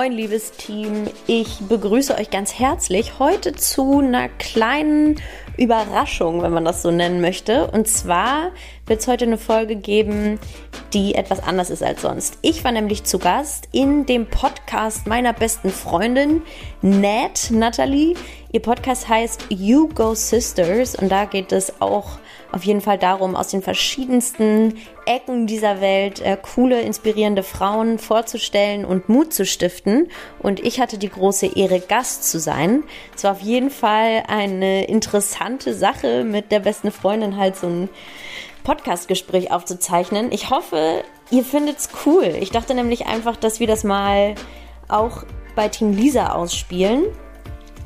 Moin, liebes Team. Ich begrüße euch ganz herzlich heute zu einer kleinen Überraschung, wenn man das so nennen möchte. Und zwar wird es heute eine Folge geben, die etwas anders ist als sonst. Ich war nämlich zu Gast in dem Podcast meiner besten Freundin, Nat Natalie. Ihr Podcast heißt You Go Sisters und da geht es auch auf jeden Fall darum, aus den verschiedensten Ecken dieser Welt äh, coole, inspirierende Frauen vorzustellen und Mut zu stiften. Und ich hatte die große Ehre, Gast zu sein. Es war auf jeden Fall eine interessante Sache, mit der besten Freundin halt so ein Podcastgespräch aufzuzeichnen. Ich hoffe, ihr findet's cool. Ich dachte nämlich einfach, dass wir das mal auch bei Team Lisa ausspielen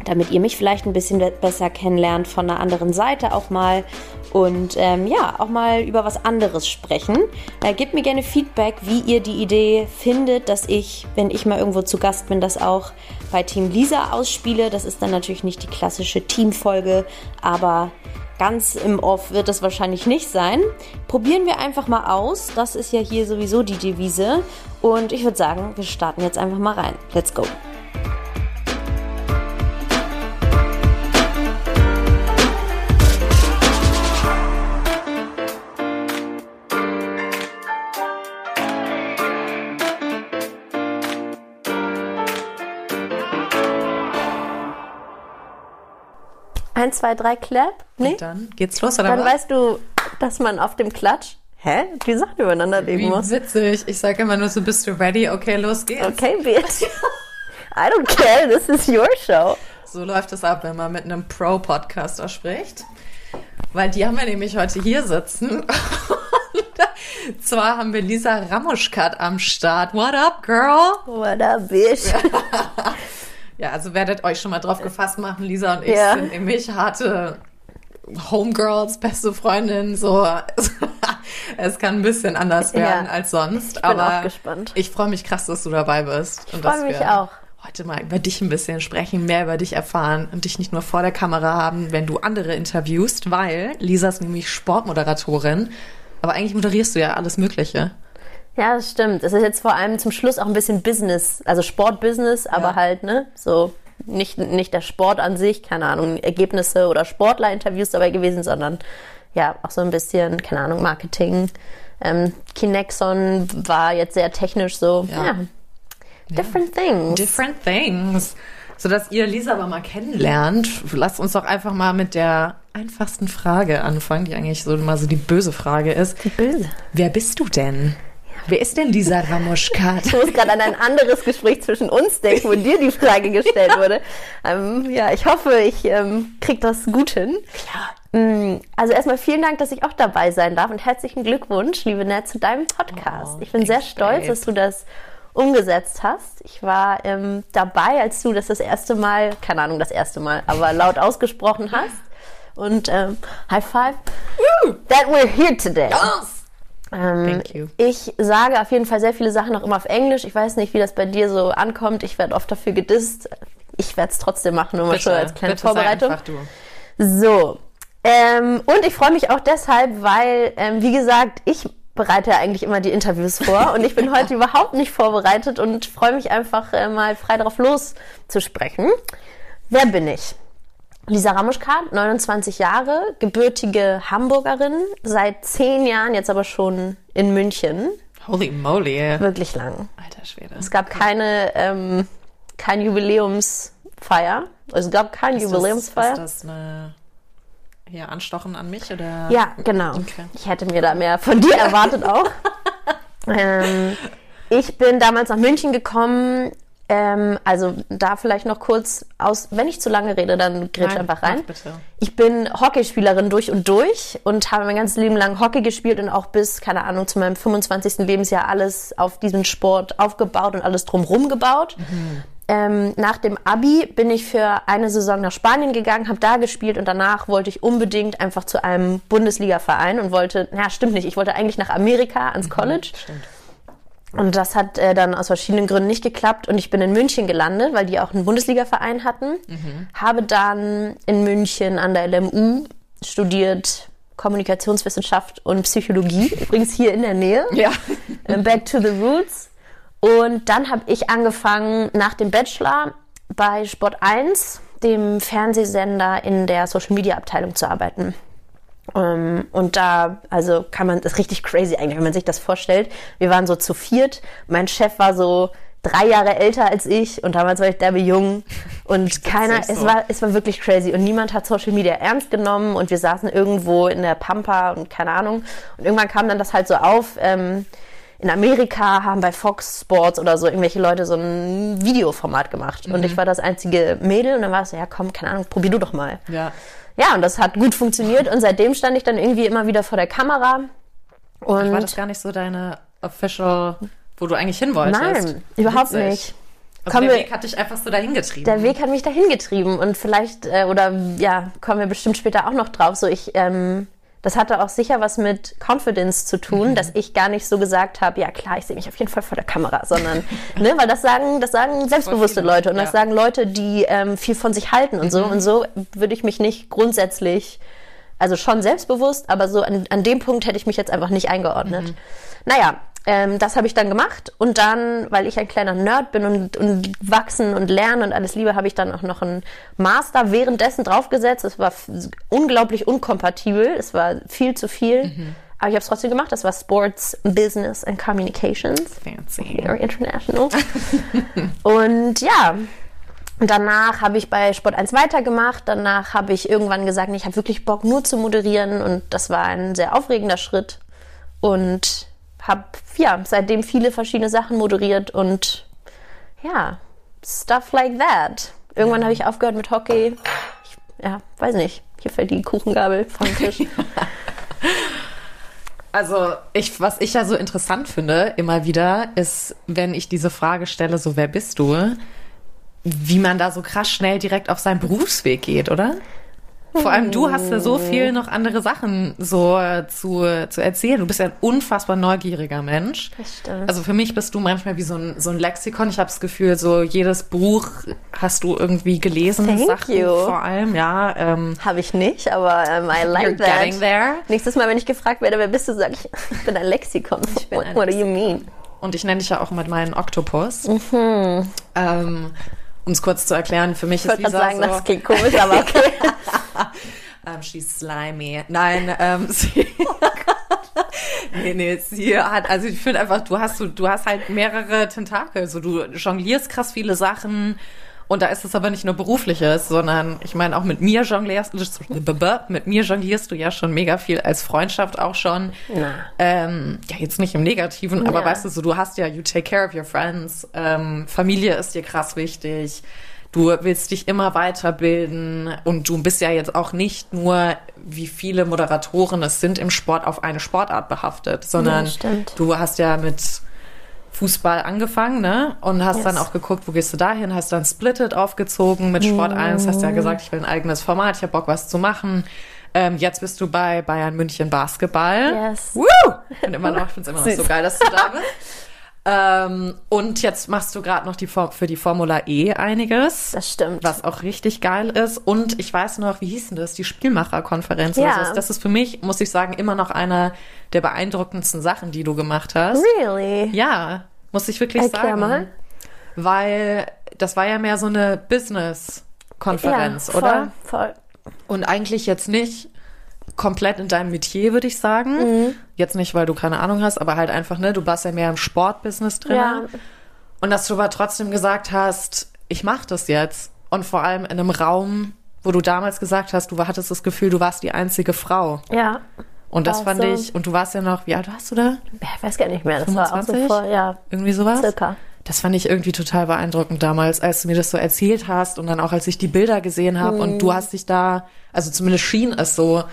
damit ihr mich vielleicht ein bisschen besser kennenlernt von einer anderen Seite auch mal und ähm, ja, auch mal über was anderes sprechen. Äh, gebt mir gerne Feedback, wie ihr die Idee findet, dass ich, wenn ich mal irgendwo zu Gast bin, das auch bei Team Lisa ausspiele. Das ist dann natürlich nicht die klassische Teamfolge, aber ganz im Off wird es wahrscheinlich nicht sein. Probieren wir einfach mal aus. Das ist ja hier sowieso die Devise. Und ich würde sagen, wir starten jetzt einfach mal rein. Let's go. Eins, zwei, drei, Clap. Nee? Und dann geht's los, oder Dann was? weißt du, dass man auf dem Klatsch, hä? Die Sachen übereinander legen muss. witzig. Ich sage immer nur so, bist du ready? Okay, los geht's. Okay, bitch. I don't care, this is your show. So läuft es ab, wenn man mit einem Pro-Podcaster spricht. Weil die haben wir nämlich heute hier sitzen. Und zwar haben wir Lisa Ramuschkat am Start. What up, girl? What up, bitch? Ja, also werdet euch schon mal drauf gefasst machen. Lisa und ich Ja. sind nämlich harte Homegirls, beste Freundinnen. So, es kann ein bisschen anders werden Ja. als sonst. Ich bin aber auch gespannt. ich freue mich krass, dass du dabei bist. Und freu dass mich auch. Heute mal über dich ein bisschen sprechen, mehr über dich erfahren und dich nicht nur vor der Kamera haben, wenn du andere interviewst, weil Lisa ist nämlich Sportmoderatorin. Aber eigentlich moderierst du ja alles Mögliche. Ja, das stimmt. Es ist jetzt vor allem zum Schluss auch ein bisschen Business, also Sportbusiness, aber Ja. halt, ne, so nicht, nicht der Sport an sich, keine Ahnung, Ergebnisse oder Sportlerinterviews dabei gewesen, sondern ja, auch so ein bisschen, keine Ahnung, Marketing. Ähm, Kinexon war jetzt sehr technisch so, Ja. ja. Different things. Different things. Sodass ihr Lisa aber mal kennenlernt, lasst uns doch einfach mal mit der einfachsten Frage anfangen, die eigentlich so mal so die böse Frage ist. Böse. Wer bist du denn? Wer ist denn Lisa Ramoschkat? Ich muss gerade an ein anderes Gespräch zwischen uns denken, wo dir die Frage gestellt wurde. Ähm, ja, ich hoffe, ich ähm, krieg das gut hin. Klar. Mm, Also erstmal vielen Dank, dass ich auch dabei sein darf und herzlichen Glückwunsch, liebe Nett, zu deinem Podcast. Oh, ich bin sehr stolz, dass du das umgesetzt hast. Ich war ähm, dabei, als du das das erste Mal, keine Ahnung, das erste Mal, aber laut ausgesprochen hast. Und ähm, High Five, that we're here today. Ähm, Thank you. Ich sage auf jeden Fall sehr viele Sachen auch immer auf Englisch. Ich weiß nicht, wie das bei dir so ankommt. Ich werde oft dafür gedisst. Ich werde es trotzdem machen, nur mal schon als kleine sei Vorbereitung. einfach du. So. Ähm, und ich freue mich auch deshalb, weil, ähm, wie gesagt, ich bereite ja eigentlich immer die Interviews vor und ich bin heute überhaupt nicht vorbereitet und freue mich einfach äh, mal frei drauf loszusprechen. Wer bin ich? Lisa Ramuschkat, 29 Jahre, gebürtige Hamburgerin, seit zehn Jahren jetzt aber schon in München. Holy moly. ey. Wirklich lang. Alter Schwede. Es gab keine, ähm, kein Jubiläumsfeier. Es gab kein Ist das, Jubiläumsfeier. ist das eine hier Anstochen an mich oder? Ja, genau. Okay. Ich hätte mir da mehr von dir erwartet auch. ähm, ich bin damals nach München gekommen. Ähm, also da vielleicht noch kurz aus, wenn ich zu lange rede, dann grätsch einfach rein. Ich bin Hockeyspielerin durch und durch und habe mein ganzes Leben lang Hockey gespielt und auch bis, keine Ahnung, zu meinem 25. Lebensjahr alles auf diesem Sport aufgebaut und alles drumherum gebaut. Ähm, nach dem Abi bin ich für eine Saison nach Spanien gegangen, habe da gespielt und danach wollte ich unbedingt einfach zu einem Bundesliga-Verein und wollte, na stimmt nicht, ich wollte eigentlich nach Amerika ans College. Stimmt. Und das hat äh, dann aus verschiedenen Gründen nicht geklappt und ich bin in München gelandet, weil die auch einen Bundesliga-Verein hatten. Habe dann in München an der LMU studiert Kommunikationswissenschaft und Psychologie, übrigens hier in der Nähe. Ja. Äh, Back to the Roots. Und dann habe ich angefangen, nach dem Bachelor bei Sport 1, dem Fernsehsender, in der Social Media Abteilung zu arbeiten. Um, und da, also kann man, das ist richtig crazy eigentlich, wenn man sich das vorstellt. Wir waren so zu viert. Mein Chef war so drei Jahre älter als ich und damals war ich derbe jung und keiner, so. es war, es war wirklich crazy und niemand hat Social Media ernst genommen und wir saßen irgendwo in der Pampa und keine Ahnung und irgendwann kam dann das halt so auf, ähm, in Amerika haben bei Fox Sports oder so irgendwelche Leute so ein Videoformat gemacht mhm. und ich war das einzige Mädel und dann war es so, ja komm, keine Ahnung, probier du doch mal. Ja. Ja, und das hat gut funktioniert und seitdem stand ich dann irgendwie immer wieder vor der Kamera. Und Ach, war das gar nicht so deine official wo du eigentlich hin wolltest. Nein, überhaupt Witzig. nicht. Also der Weg hat dich einfach so dahin getrieben. Der Weg hat mich dahin getrieben und vielleicht, äh, oder ja, kommen wir bestimmt später auch noch drauf, so ich, ähm, das hatte auch sicher was mit Confidence zu tun, mhm. dass ich gar nicht so gesagt habe, ja klar, ich sehe mich auf jeden Fall vor der Kamera, sondern, ne, weil das sagen, das sagen selbstbewusste Leute und ja. das sagen Leute, die ähm, viel von sich halten und mhm. so. Und so würde ich mich nicht grundsätzlich, also schon selbstbewusst, aber so an, an dem Punkt hätte ich mich jetzt einfach nicht eingeordnet. Mhm. Naja, ähm, das habe ich dann gemacht und dann, weil ich ein kleiner Nerd bin und, und wachsen und lernen und alles liebe, habe ich dann auch noch einen Master währenddessen draufgesetzt. Es war unglaublich unkompatibel, es war viel zu viel. Mhm. Aber ich habe es trotzdem gemacht. Das war Sports, Business and Communications. Fancy. Very international. und ja, danach habe ich bei Sport 1 weitergemacht. Danach habe ich irgendwann gesagt, ich habe wirklich Bock nur zu moderieren. Und das war ein sehr aufregender Schritt. Und habe ja seitdem viele verschiedene Sachen moderiert und ja, stuff like that. Irgendwann habe ich aufgehört mit Hockey. Ich, ja, weiß nicht. Hier fällt die Kuchengabel vom Tisch. Also, ich, was ich ja so interessant finde, immer wieder, ist, wenn ich diese Frage stelle, so, wer bist du? Wie man da so krass schnell direkt auf seinen Berufsweg geht, oder? Vor allem du hast ja so viel noch andere Sachen so äh, zu, zu erzählen. Du bist ja ein unfassbar neugieriger Mensch. Das stimmt. Also für mich bist du manchmal wie so ein, so ein Lexikon. Ich habe das Gefühl, so jedes Buch hast du irgendwie gelesen. Thank Sachen you. vor allem, ja. Ähm, habe ich nicht, aber um, ähm, I like You're that. Getting there. Nächstes Mal, wenn ich gefragt werde, wer bist du, sage ich, ich bin ein Lexikon. Ich bin What, ein what do you mean? Und ich nenne dich ja auch mit meinen Oktopus. Mhm. Ähm, um es kurz zu erklären, für mich ich ist Lisa sagen, so... das klingt komisch, aber okay. um, she's slimy. Nein, ähm, sie... nee, nee, sie hat, also ich finde einfach, du hast, du, du hast halt mehrere Tentakel. So, du jonglierst krass viele Sachen und da ist es aber nicht nur berufliches, sondern ich meine auch mit mir jonglierst mit mir jonglierst du ja schon mega viel als Freundschaft auch schon. Ähm, ja, jetzt nicht im Negativen, ja. aber weißt du, so du hast ja, you take care of your friends, ähm, Familie ist dir krass wichtig. Du willst dich immer weiterbilden und du bist ja jetzt auch nicht nur, wie viele Moderatoren es sind im Sport, auf eine Sportart behaftet, sondern ja, du hast ja mit Fußball angefangen, ne? Und hast yes. dann auch geguckt, wo gehst du dahin? Hast dann Splitted aufgezogen mit Sport mm. 1, hast ja gesagt, ich will ein eigenes Format, ich habe Bock, was zu machen. Ähm, jetzt bist du bei Bayern München Basketball. Yes. Woo! Und immer noch, ich finde es immer noch so geil, dass du da bist. Ähm, und jetzt machst du gerade noch die für die Formula E einiges. Das stimmt. Was auch richtig geil ist. Und ich weiß noch, wie hieß denn das? Die Spielmacherkonferenz. Ja. Also das ist für mich, muss ich sagen, immer noch eine der beeindruckendsten Sachen, die du gemacht hast. Really? Ja, muss ich wirklich Erklär sagen. Mal. Weil das war ja mehr so eine Business-Konferenz, ja, voll, oder? Voll. Und eigentlich jetzt nicht komplett in deinem Metier, würde ich sagen. Mhm. Jetzt nicht, weil du keine Ahnung hast, aber halt einfach, ne, du warst ja mehr im Sportbusiness drin. Ja. Und dass du aber trotzdem gesagt hast, ich mach das jetzt. Und vor allem in einem Raum, wo du damals gesagt hast, du hattest das Gefühl, du warst die einzige Frau. Ja. Und das fand so. ich, und du warst ja noch, wie alt warst du da? Ich weiß gar nicht mehr, das 25? war auch so vor, ja. Irgendwie sowas? Circa. Das fand ich irgendwie total beeindruckend damals, als du mir das so erzählt hast und dann auch, als ich die Bilder gesehen habe mhm. und du hast dich da, also zumindest schien es so,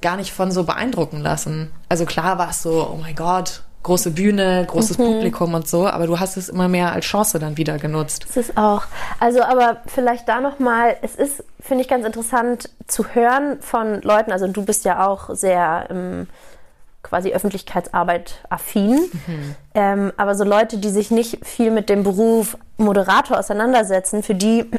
gar nicht von so beeindrucken lassen. Also klar war es so, oh mein Gott, große Bühne, großes mhm. Publikum und so, aber du hast es immer mehr als Chance dann wieder genutzt. Das ist auch. Also, aber vielleicht da nochmal, es ist, finde ich, ganz interessant zu hören von Leuten, also du bist ja auch sehr ähm, quasi Öffentlichkeitsarbeit affin, mhm. ähm, aber so Leute, die sich nicht viel mit dem Beruf Moderator auseinandersetzen, für die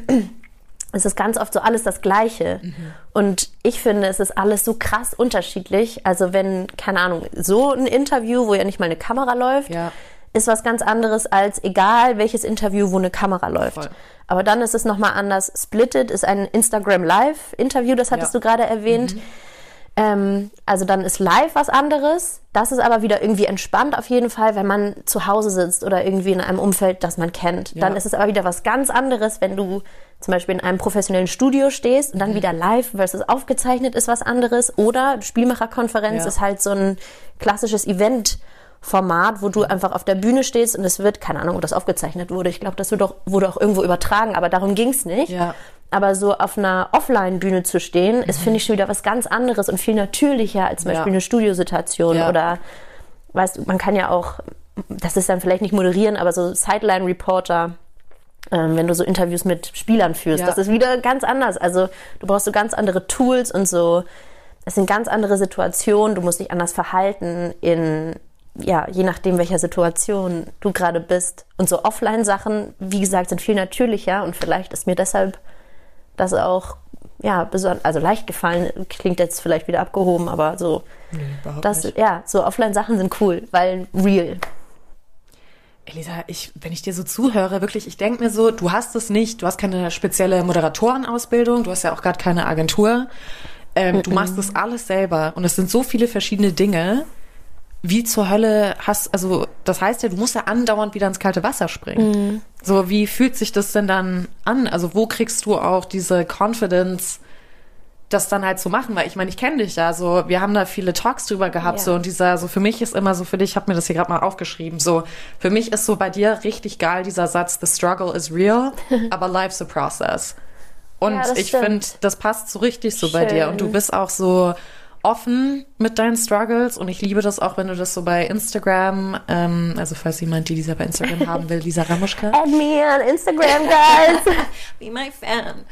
es ist ganz oft so alles das Gleiche. Mhm. Und ich finde, es ist alles so krass unterschiedlich. Also wenn, keine Ahnung, so ein Interview, wo ja nicht mal eine Kamera läuft, ja. ist was ganz anderes als egal welches Interview, wo eine Kamera läuft. Voll. Aber dann ist es nochmal anders. Splitted ist ein Instagram Live Interview, das hattest Ja. du gerade erwähnt. Ähm, also dann ist live was anderes. Das ist aber wieder irgendwie entspannt auf jeden Fall, wenn man zu Hause sitzt oder irgendwie in einem Umfeld, das man kennt. Dann ist es aber wieder was ganz anderes, wenn du zum Beispiel in einem professionellen Studio stehst und dann wieder live versus aufgezeichnet ist was anderes. Oder Spielmacherkonferenz Ja. ist halt so ein klassisches Event. Format, wo du einfach auf der Bühne stehst und es wird, keine Ahnung, ob das aufgezeichnet wurde. Ich glaube, das wird auch, wurde auch irgendwo übertragen, aber darum ging's nicht. Ja. Aber so auf einer Offline-Bühne zu stehen, ist, finde ich, schon wieder was ganz anderes und viel natürlicher als zum Ja. Beispiel eine Studiosituation. Ja. Oder, weißt du, man kann ja auch, das ist dann vielleicht nicht moderieren, aber so Sideline-Reporter, ähm, wenn du so Interviews mit Spielern führst, Ja. das ist wieder ganz anders. Also du brauchst so ganz andere Tools und so, es sind ganz andere Situationen, du musst dich anders verhalten in, ja, je nachdem, welcher Situation du gerade bist. Und so Offline-Sachen, wie gesagt, sind viel natürlicher und vielleicht ist mir deshalb das auch, ja, besonders, also leicht gefallen, klingt jetzt vielleicht wieder abgehoben, aber so, überhaupt das, nicht. ja, so Offline-Sachen sind cool, weil real. Elisa, ich, wenn ich dir so zuhöre, wirklich, ich denke mir so, du hast es nicht, du hast keine spezielle Moderatorenausbildung, du hast ja auch gerade keine Agentur. Ähm, Du machst das alles selber und es sind so viele verschiedene Dinge. Wie zur Hölle hast, also das heißt ja, du musst ja andauernd wieder ins kalte Wasser springen. So, wie fühlt sich das denn dann an? Also wo kriegst du auch diese Confidence, das dann halt zu machen, weil ich meine, ich kenne dich ja, so wir haben da viele Talks drüber gehabt, Ja. so und dieser, so für mich ist immer so für dich, ich habe mir das hier gerade mal aufgeschrieben, so für mich ist so bei dir richtig geil dieser Satz, the struggle is real, aber life's a process. Und Ja, ich finde, das passt so richtig so bei dir Schön. und du bist auch so offen mit deinen Struggles und ich liebe das auch, wenn du das so bei Instagram, ähm, also falls jemand die Lisa bei Instagram haben will, Lisa Ramuschka. Add me on Instagram, guys. Be my fan.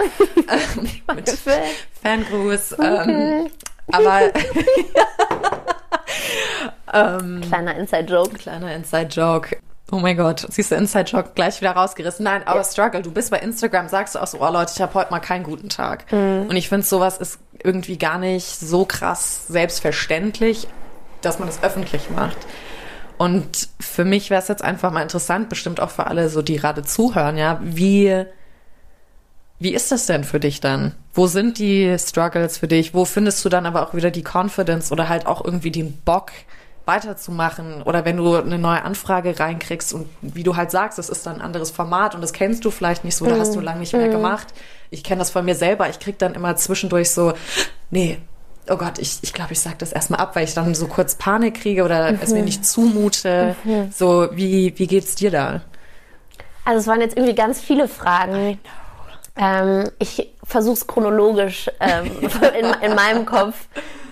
mit Fan. Fangruß. Ähm, aber ähm, Kleiner Inside-Joke. kleiner Inside-Joke. Oh mein Gott, siehst du Inside-Joke gleich wieder rausgerissen. Nein, aber Struggle, du bist bei Instagram, sagst du auch so, oh Leute, ich habe heute mal keinen guten Tag. Und ich finde, sowas ist irgendwie gar nicht so krass selbstverständlich, dass man das öffentlich macht. Und für mich wäre es jetzt einfach mal interessant, bestimmt auch für alle, so die gerade zuhören, ja, wie, wie ist das denn für dich dann? Wo sind die Struggles für dich? Wo findest du dann aber auch wieder die Confidence oder halt auch irgendwie den Bock, weiterzumachen? Oder wenn du eine neue Anfrage reinkriegst und wie du halt sagst, es ist dann ein anderes Format und das kennst du vielleicht nicht so, da hast du lange nicht mehr gemacht. Ich kenne das von mir selber. Ich krieg dann immer zwischendurch so, nee, oh Gott, ich, ich glaube, ich sag das erstmal ab, weil ich dann so kurz Panik kriege oder es mir nicht zumute. So, wie, wie geht's dir da? Also es waren jetzt irgendwie ganz viele Fragen. Ähm, ich versuche es chronologisch ähm, in, in meinem Kopf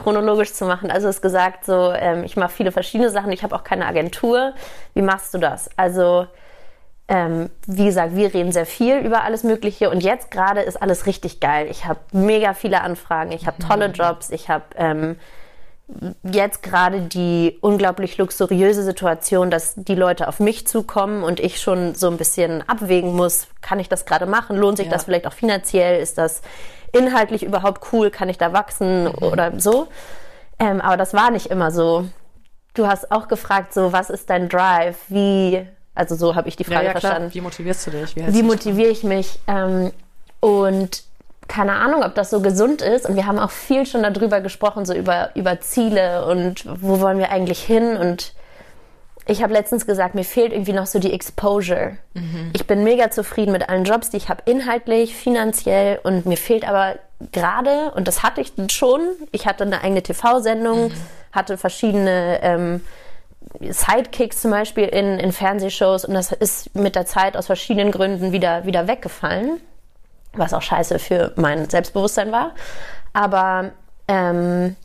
chronologisch zu machen. Also es ist gesagt, so ähm, ich mache viele verschiedene Sachen. Ich habe auch keine Agentur. Wie machst du das? Also ähm, wie gesagt, wir reden sehr viel über alles Mögliche und jetzt gerade ist alles richtig geil. Ich habe mega viele Anfragen, ich habe tolle Jobs, ich habe ähm, jetzt gerade die unglaublich luxuriöse Situation, dass die Leute auf mich zukommen und ich schon so ein bisschen abwägen muss, kann ich das gerade machen? Lohnt sich Ja. das vielleicht auch finanziell? Ist das inhaltlich überhaupt cool? Kann ich da wachsen oder so? Ähm, aber das war nicht immer so. Du hast auch gefragt, so, was ist dein Drive? Wie, also so habe ich die Frage verstanden Wie motivierst du dich? Wie, wie motiviere ich mich? Ähm, und keine Ahnung, ob das so gesund ist. Und wir haben auch viel schon darüber gesprochen, so über, über Ziele und wo wollen wir eigentlich hin. Und ich habe letztens gesagt, mir fehlt irgendwie noch so die Exposure. Ich bin mega zufrieden mit allen Jobs, die ich habe, inhaltlich, finanziell. Und mir fehlt aber gerade, und das hatte ich schon, ich hatte eine eigene TV-Sendung, hatte verschiedene ähm, Sidekicks zum Beispiel in, in Fernsehshows und das ist mit der Zeit aus verschiedenen Gründen wieder, wieder weggefallen, was auch scheiße für mein Selbstbewusstsein war. Aber ähm,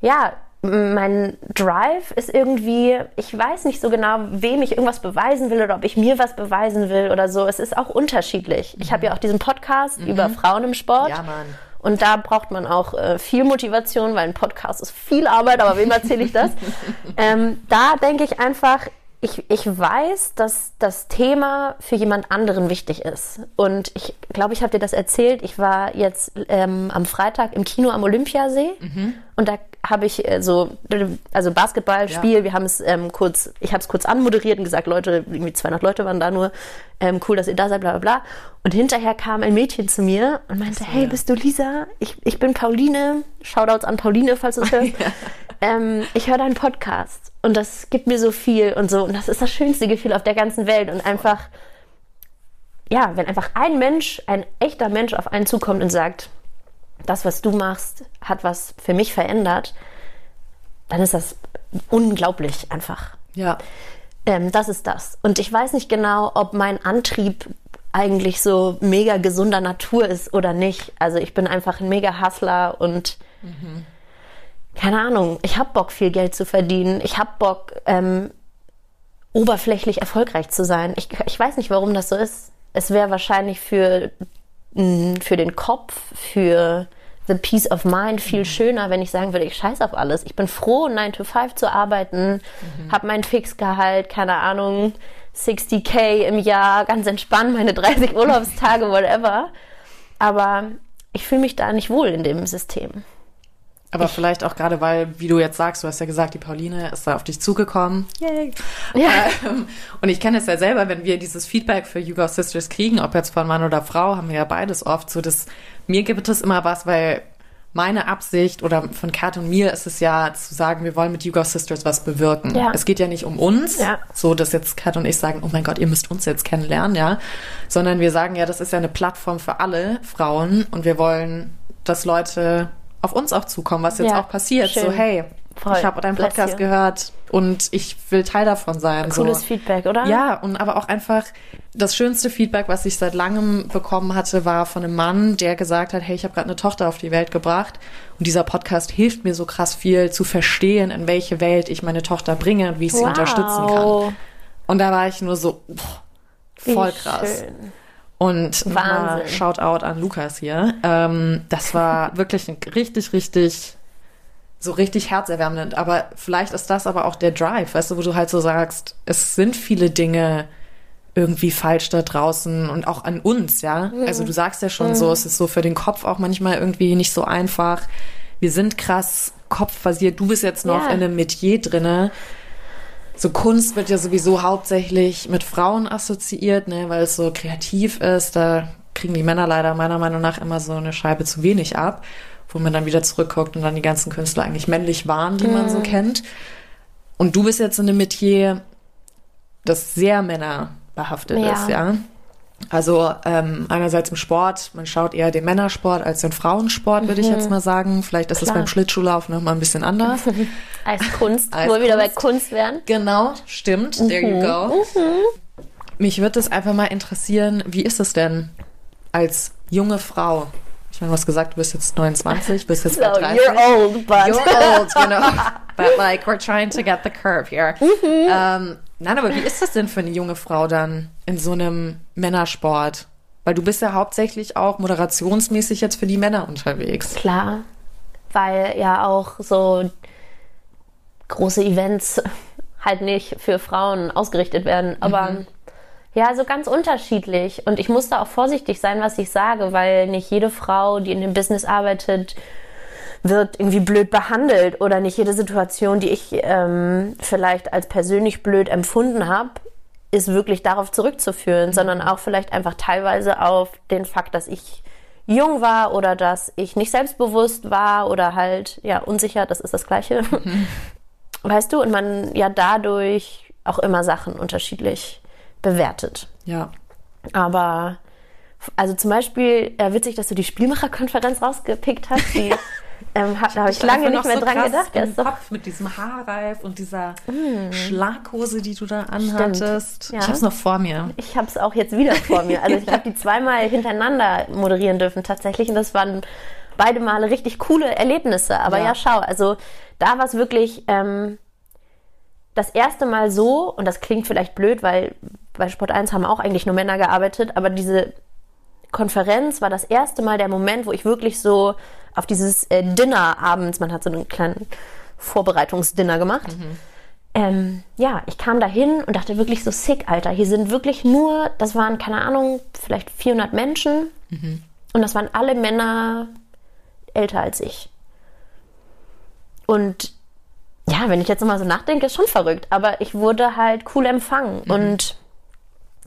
ja, mein Drive ist irgendwie, ich weiß nicht so genau, wem ich irgendwas beweisen will oder ob ich mir was beweisen will oder so. Es ist auch unterschiedlich. Ich habe ja auch diesen Podcast über Frauen im Sport. Ja, Mann. Und da braucht man auch äh, viel Motivation, weil ein Podcast ist viel Arbeit, aber wem erzähle ich das? ähm, da denke ich einfach, ich, ich weiß, dass das Thema für jemand anderen wichtig ist. Und ich glaube, ich habe dir das erzählt. Ich war jetzt ähm, am Freitag im Kino am Olympiasee Mhm. und da habe ich äh, so, also Basketballspiel, Ja. wir haben es ähm, kurz, ich habe es kurz anmoderiert und gesagt, Leute, irgendwie 200 Leute waren da nur, ähm, cool, dass ihr da seid, bla bla bla. Und hinterher kam ein Mädchen zu mir und meinte, hey, ja. bist du Lisa? Ich, ich bin Pauline. Shoutouts an Pauline, falls du es hörst. ähm, ich höre deinen Podcast und das gibt mir so viel und so. Und das ist das schönste Gefühl auf der ganzen Welt. Und einfach, ja, wenn einfach ein Mensch, ein echter Mensch auf einen zukommt und sagt, das, was du machst, hat was für mich verändert, dann ist das unglaublich einfach. Ja. Ähm, das ist das. Und ich weiß nicht genau, ob mein Antrieb eigentlich so mega gesunder Natur ist oder nicht. Also ich bin einfach ein mega Hustler und keine Ahnung, ich habe Bock, viel Geld zu verdienen. Ich habe Bock, ähm, oberflächlich erfolgreich zu sein. Ich, ich weiß nicht, warum das so ist. Es wäre wahrscheinlich für, für den Kopf, für the peace of mind viel schöner, wenn ich sagen würde, ich scheiß auf alles. Ich bin froh, 9 to 5 zu arbeiten, habe mein Fixgehalt, keine Ahnung, 60k im Jahr, ganz entspannt, meine 30 Urlaubstage, whatever. Aber ich fühle mich da nicht wohl in dem System. Aber vielleicht auch gerade, weil, wie du jetzt sagst, du hast ja gesagt, die Pauline ist da auf dich zugekommen. Yay. Ja. Ähm, und ich kenne es ja selber, wenn wir dieses Feedback für You Go Sisters kriegen, ob jetzt von Mann oder Frau, haben wir ja beides oft so, dass mir gibt es immer was, weil meine Absicht oder von Kat und mir ist es ja zu sagen, wir wollen mit You Go Sisters was bewirken. Ja. Es geht ja nicht um uns, Ja. so dass jetzt Kat und ich sagen, oh mein Gott, ihr müsst uns jetzt kennenlernen, ja, sondern wir sagen ja, das ist ja eine Plattform für alle Frauen und wir wollen, dass Leute auf uns auch zukommen, was jetzt Ja, auch passiert. schön. So, hey, Voll. ich habe deinen Podcast gehört und ich will Teil davon sein. Cooles so. Feedback, oder? Ja, und aber auch einfach das schönste Feedback, was ich seit langem bekommen hatte, war von einem Mann, der gesagt hat, hey, ich habe gerade eine Tochter auf die Welt gebracht und dieser Podcast hilft mir so krass viel zu verstehen, in welche Welt ich meine Tochter bringe und wie ich sie Wow. unterstützen kann. Und da war ich nur so Wie voll krass. schön. Und Wahnsinn. Shoutout an Lukas hier. Ähm, das war wirklich ein richtig, richtig, so richtig herzerwärmend. Aber vielleicht ist das aber auch der Drive, weißt du, wo du halt so sagst, es sind viele Dinge irgendwie falsch da draußen und auch an uns, ja. Mhm. Also du sagst ja schon so, es ist so für den Kopf auch manchmal irgendwie nicht so einfach. Wir sind krass kopfbasiert. Du bist jetzt noch Ja. in einem Metier drinne. So Kunst wird ja sowieso hauptsächlich mit Frauen assoziiert, ne, weil es so kreativ ist. Da kriegen die Männer leider meiner Meinung nach immer so eine Scheibe zu wenig ab, wo man dann wieder zurückguckt und dann die ganzen Künstler eigentlich männlich waren, die man so kennt. Und du bist jetzt in einem Metier, das sehr männerbehaftet Ja. ist, ja. Also ähm, einerseits im Sport, man schaut eher den Männersport als den Frauensport, würde ich jetzt mal sagen. Vielleicht ist es Klar. beim Schlittschuhlaufen noch mal ein bisschen anders. Als Kunst, Als wo wir wieder bei Kunst. Wären. Genau, stimmt. There you go. Mich würde es einfach mal interessieren, wie ist es denn als junge Frau? Ich meine, du hast gesagt, du bist jetzt 29, bist jetzt So, bei 30. you're old, but. You're old, you know. But like, we're trying to get the curve here. Ähm, nein, aber wie ist das denn für eine junge Frau dann in so einem Männersport? Weil du bist ja hauptsächlich auch moderationsmäßig jetzt für die Männer unterwegs. Klar, weil ja auch so große Events halt nicht für Frauen ausgerichtet werden. Aber ja, so ganz unterschiedlich. Und ich muss da auch vorsichtig sein, was ich sage, weil nicht jede Frau, die in dem Business arbeitet, wird irgendwie blöd behandelt oder nicht jede Situation, die ich ähm, vielleicht als persönlich blöd empfunden habe, ist wirklich darauf zurückzuführen, sondern auch vielleicht einfach teilweise auf den Fakt, dass ich jung war oder dass ich nicht selbstbewusst war oder halt ja unsicher, das ist das gleiche. Weißt du, und man ja dadurch auch immer Sachen unterschiedlich bewertet. Ja. Aber also zum Beispiel äh, witzig, dass du die Spielmacherkonferenz rausgepickt hast. Die, ähm, hat, da habe ich lange nicht mehr dran gedacht. Im ist doch, Kopf mit diesem Haarreif und dieser Schlaghose, die du da anhattest. Ja. Ich hab's noch vor mir. ich habe es auch jetzt wieder vor mir. Also ich habe die zweimal hintereinander moderieren dürfen tatsächlich und das waren beide Male richtig coole Erlebnisse. Aber ja, Ja. schau, also da war es wirklich ähm, das erste Mal so, und das klingt vielleicht blöd, weil bei Sport 1 haben auch eigentlich nur Männer gearbeitet, aber diese Konferenz war das erste Mal der Moment, wo ich wirklich so auf dieses äh, Dinner abends, man hat so einen kleinen Vorbereitungsdinner gemacht, ähm, ja, ich kam da hin und dachte wirklich so sick, Alter. Hier sind wirklich nur, das waren, keine Ahnung, vielleicht 400 Menschen. Und das waren alle Männer älter als ich. Und ja, wenn ich jetzt nochmal so nachdenke, ist schon verrückt. Aber ich wurde halt cool empfangen. Und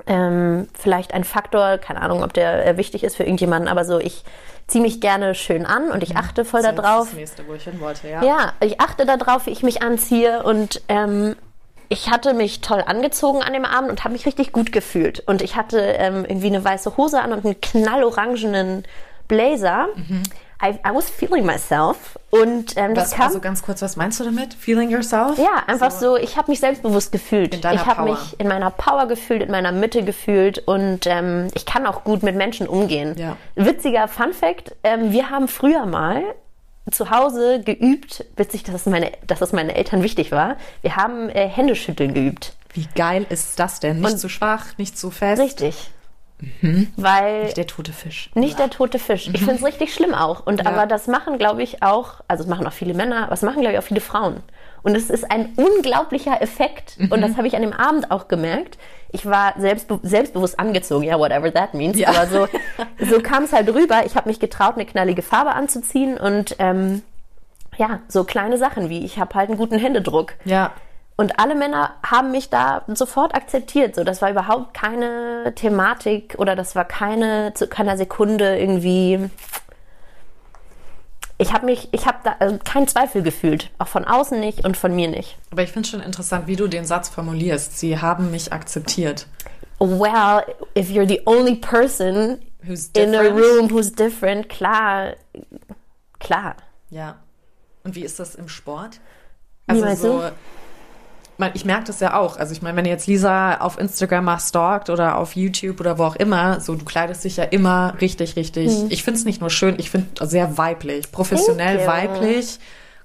ähm, vielleicht ein Faktor, keine Ahnung, ob der äh, wichtig ist für irgendjemanden, aber so, ich ziehe mich gerne schön an und ich achte voll Das ist darauf. Das nächste, wo ich hin wollte, ja. Ja, ich achte darauf, wie ich mich anziehe und ähm, ich hatte mich toll angezogen an dem Abend und habe mich richtig gut gefühlt. Und ich hatte ähm, irgendwie eine weiße Hose an und einen knallorangenen Blazer. I, I was feeling myself. Und ähm, das Was, kam. also ganz kurz, was meinst du damit? Feeling yourself? ja, einfach so, ich habe mich selbstbewusst gefühlt. Ich habe mich in meiner Power gefühlt, in meiner Mitte gefühlt und ähm, ich kann auch gut mit Menschen umgehen. Ja. Witziger Fun Fact, ähm, wir haben früher mal zu Hause geübt, witzig, dass es, meine, dass es meinen Eltern wichtig war, wir haben äh, Händeschütteln geübt. Wie geil ist das denn? Nicht Und- zu schwach, nicht zu fest. Richtig. Weil Der tote Fisch. nicht der tote Fisch. Ich finde es richtig schlimm auch. Und Ja. aber das machen, glaube ich, auch, also das machen auch viele Männer, aber das machen, glaube ich, auch viele Frauen. Und es ist ein unglaublicher Effekt. Und das habe ich an dem Abend auch gemerkt. Ich war selbstbe selbstbewusst angezogen, ja, whatever that means. Ja. Aber so, so kam es halt rüber. Ich habe mich getraut, eine knallige Farbe anzuziehen und ähm, ja, so kleine Sachen wie ich habe halt einen guten Händedruck. Ja. Und alle Männer haben mich da sofort akzeptiert. So, das war überhaupt keine Thematik oder das war keine zu keiner Sekunde irgendwie. Ich habe mich, ich habe da also keinen Zweifel gefühlt, auch von außen nicht und von mir nicht. Aber ich finde schon interessant, wie du den Satz formulierst. Sie haben mich akzeptiert. Well, if you're the only person in a room who's different, klar, klar. Ja. Und wie ist das im Sport? Also so, du? Ich merke das ja auch. Also ich meine, wenn jetzt Lisa auf Instagram mal stalkt oder auf YouTube oder wo auch immer, so du kleidest dich ja immer richtig, richtig. Mhm. Ich finde es nicht nur schön, ich finde sehr weiblich, professionell weiblich,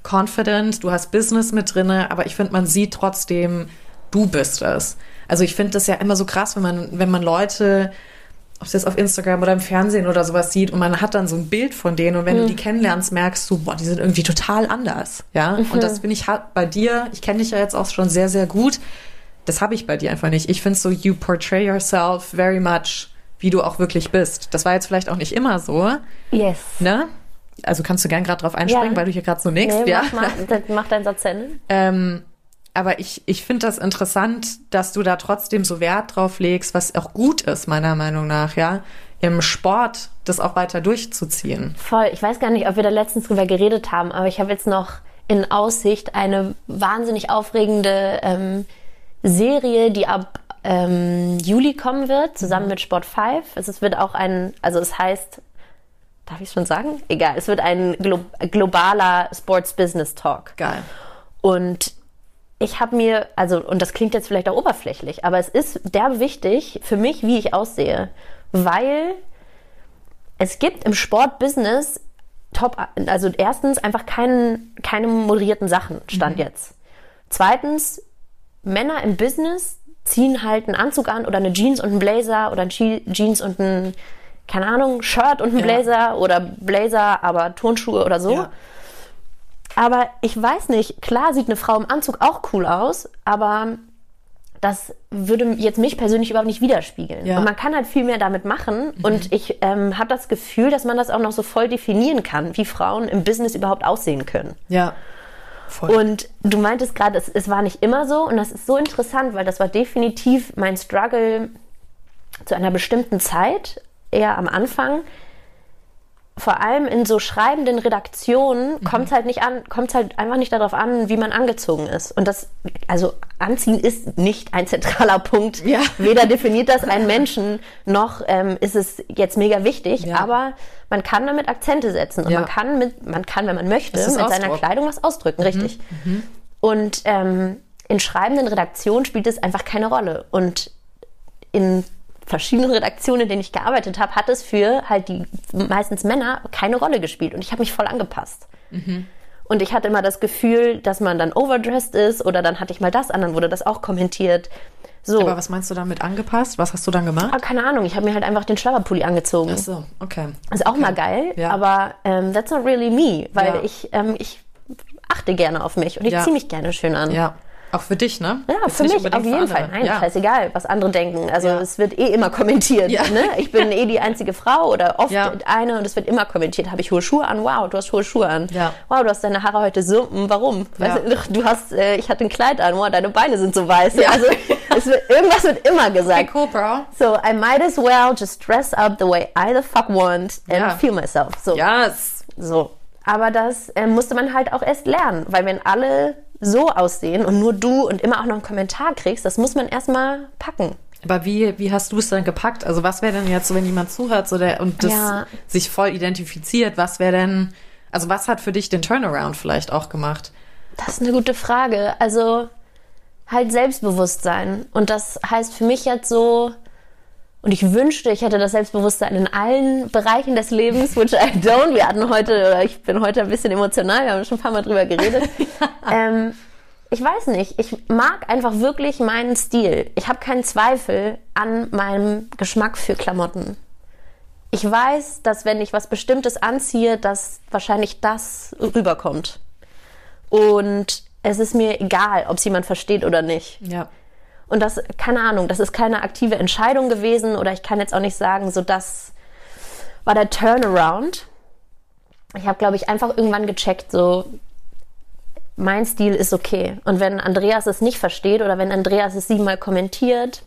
confident. Du hast Business mit drinne, aber ich finde, man sieht trotzdem, du bist es. Also ich finde das ja immer so krass, wenn man, wenn man Leute ob es jetzt auf Instagram oder im Fernsehen oder sowas sieht und man hat dann so ein Bild von denen und wenn Mhm. du die kennenlernst, merkst du, boah, die sind irgendwie total anders, ja. Mhm. Und das finde ich bei dir, ich kenne dich ja jetzt auch schon sehr, sehr gut, das habe ich bei dir einfach nicht. Ich finde so, you portray yourself very much, wie du auch wirklich bist. Das war jetzt vielleicht auch nicht immer so, Yes. ne? Also kannst du gern gerade drauf einspringen, Ja. weil du hier gerade so nix, Nee, ja. mach, mal, mach deinen Satz zu Ende. Ähm, aber ich, ich finde das interessant, dass du da trotzdem so Wert drauf legst, was auch gut ist, meiner Meinung nach, ja, im Sport das auch weiter durchzuziehen. Voll. Ich weiß gar nicht, ob wir da letztens drüber geredet haben, aber ich habe jetzt noch in Aussicht eine wahnsinnig aufregende ähm, Serie, die ab ähm, Juli kommen wird, zusammen mit Sport 5. Es wird auch ein, also es heißt, darf ich schon sagen? Egal, es wird ein glo globaler Sports Business Talk. Geil. Und ich habe mir, also, und das klingt jetzt vielleicht auch oberflächlich, aber es ist derbe wichtig für mich, wie ich aussehe. Weil es gibt im Sportbusiness top, also erstens einfach keinen, keine moderierten Sachen, Stand jetzt. Zweitens, Männer im Business ziehen halt einen Anzug an oder eine Jeans und einen Blazer oder ein Je- Jeans und ein, keine Ahnung, Shirt und ein Ja. Blazer oder Blazer, aber Turnschuhe oder so. Ja. Aber ich weiß nicht, klar sieht eine Frau im Anzug auch cool aus, aber das würde jetzt mich persönlich überhaupt nicht widerspiegeln. Ja. Mhm. Und man kann halt viel mehr damit machen. Und ich ähm, habe das Gefühl, dass man das auch noch so voll definieren kann, wie Frauen im Business überhaupt aussehen können. Ja. Voll. Und du meintest gerade, es, es war nicht immer so. Und das ist so interessant, weil das war definitiv mein Struggle zu einer bestimmten Zeit, eher am Anfang. Vor allem in so schreibenden Redaktionen kommt es halt nicht an, kommt halt einfach nicht darauf an, wie man angezogen ist. Und das, also anziehen ist nicht ein zentraler Punkt. Ja. Weder definiert das einen Menschen, noch ähm, ist es jetzt mega wichtig. Ja. Aber man kann damit Akzente setzen und Ja. man kann mit, man kann, wenn man möchte, mit seiner Ausdruck. Kleidung was ausdrücken, richtig. Und ähm, in schreibenden Redaktionen spielt es einfach keine Rolle. Und in verschiedenen Redaktionen, in denen ich gearbeitet habe, hat es für halt die meistens Männer keine Rolle gespielt. Und ich habe mich voll angepasst. Und ich hatte immer das Gefühl, dass man dann overdressed ist oder dann hatte ich mal das an, dann wurde das auch kommentiert. So, Aber was meinst du damit angepasst? Was hast du dann gemacht? Ah, keine Ahnung, ich habe mir halt einfach den Schlabberpulli angezogen. Ach so, okay. Ist auch mal geil, Ja. aber ähm, that's not really me, weil Ja. ich, ähm, ich achte gerne auf mich und ich Ja. ziehe mich gerne schön an. Ja. Auch für dich, ne? Ja, Jetzt für mich auf jeden Fall. Nein, ja. scheißegal, was andere denken. Also Ja. es wird eh immer kommentiert. Ja. Ne? Ich bin eh die einzige Frau oder oft eine und es wird immer kommentiert. Habe ich hohe Schuhe an? Wow, du hast hohe Schuhe an. Wow, du hast deine Haare heute so. Hm, Warum? Weißt du, hast, äh, ich hatte ein Kleid an. Wow, deine Beine sind so weiß. Also wird, irgendwas wird immer Okay, gesagt. cool, bro. So, I might as well just dress up the way I the fuck want and feel myself. So. Yes. So. Aber das äh, musste man halt auch erst lernen, weil wenn alle so aussehen und nur du und immer auch noch einen Kommentar kriegst, das muss man erstmal packen. Aber wie, wie hast du es dann gepackt? Also was wäre denn jetzt so, wenn jemand zuhört so der, und das Ja. sich voll identifiziert, was wäre denn, also was hat für dich den Turnaround vielleicht auch gemacht? Das ist eine gute Frage. Also halt Selbstbewusstsein. Und das heißt für mich jetzt so, und ich wünschte, ich hätte das Selbstbewusstsein in allen Bereichen des Lebens, which I don't. Wir hatten heute, oder ich bin heute ein bisschen emotional, wir haben schon ein paar Mal drüber geredet. ähm, ich weiß nicht, ich mag einfach wirklich meinen Stil. Ich habe keinen Zweifel an meinem Geschmack für Klamotten. Ich weiß, dass wenn ich was Bestimmtes anziehe, dass wahrscheinlich das rüberkommt. Und es ist mir egal, ob es jemand versteht oder nicht. Ja. Und das, keine Ahnung, das ist keine aktive Entscheidung gewesen oder ich kann jetzt auch nicht sagen, so das war der Turnaround. Ich habe, glaube ich, einfach irgendwann gecheckt, so mein Stil ist okay. Und wenn Andreas es nicht versteht oder wenn Andreas es siebenmal kommentiert,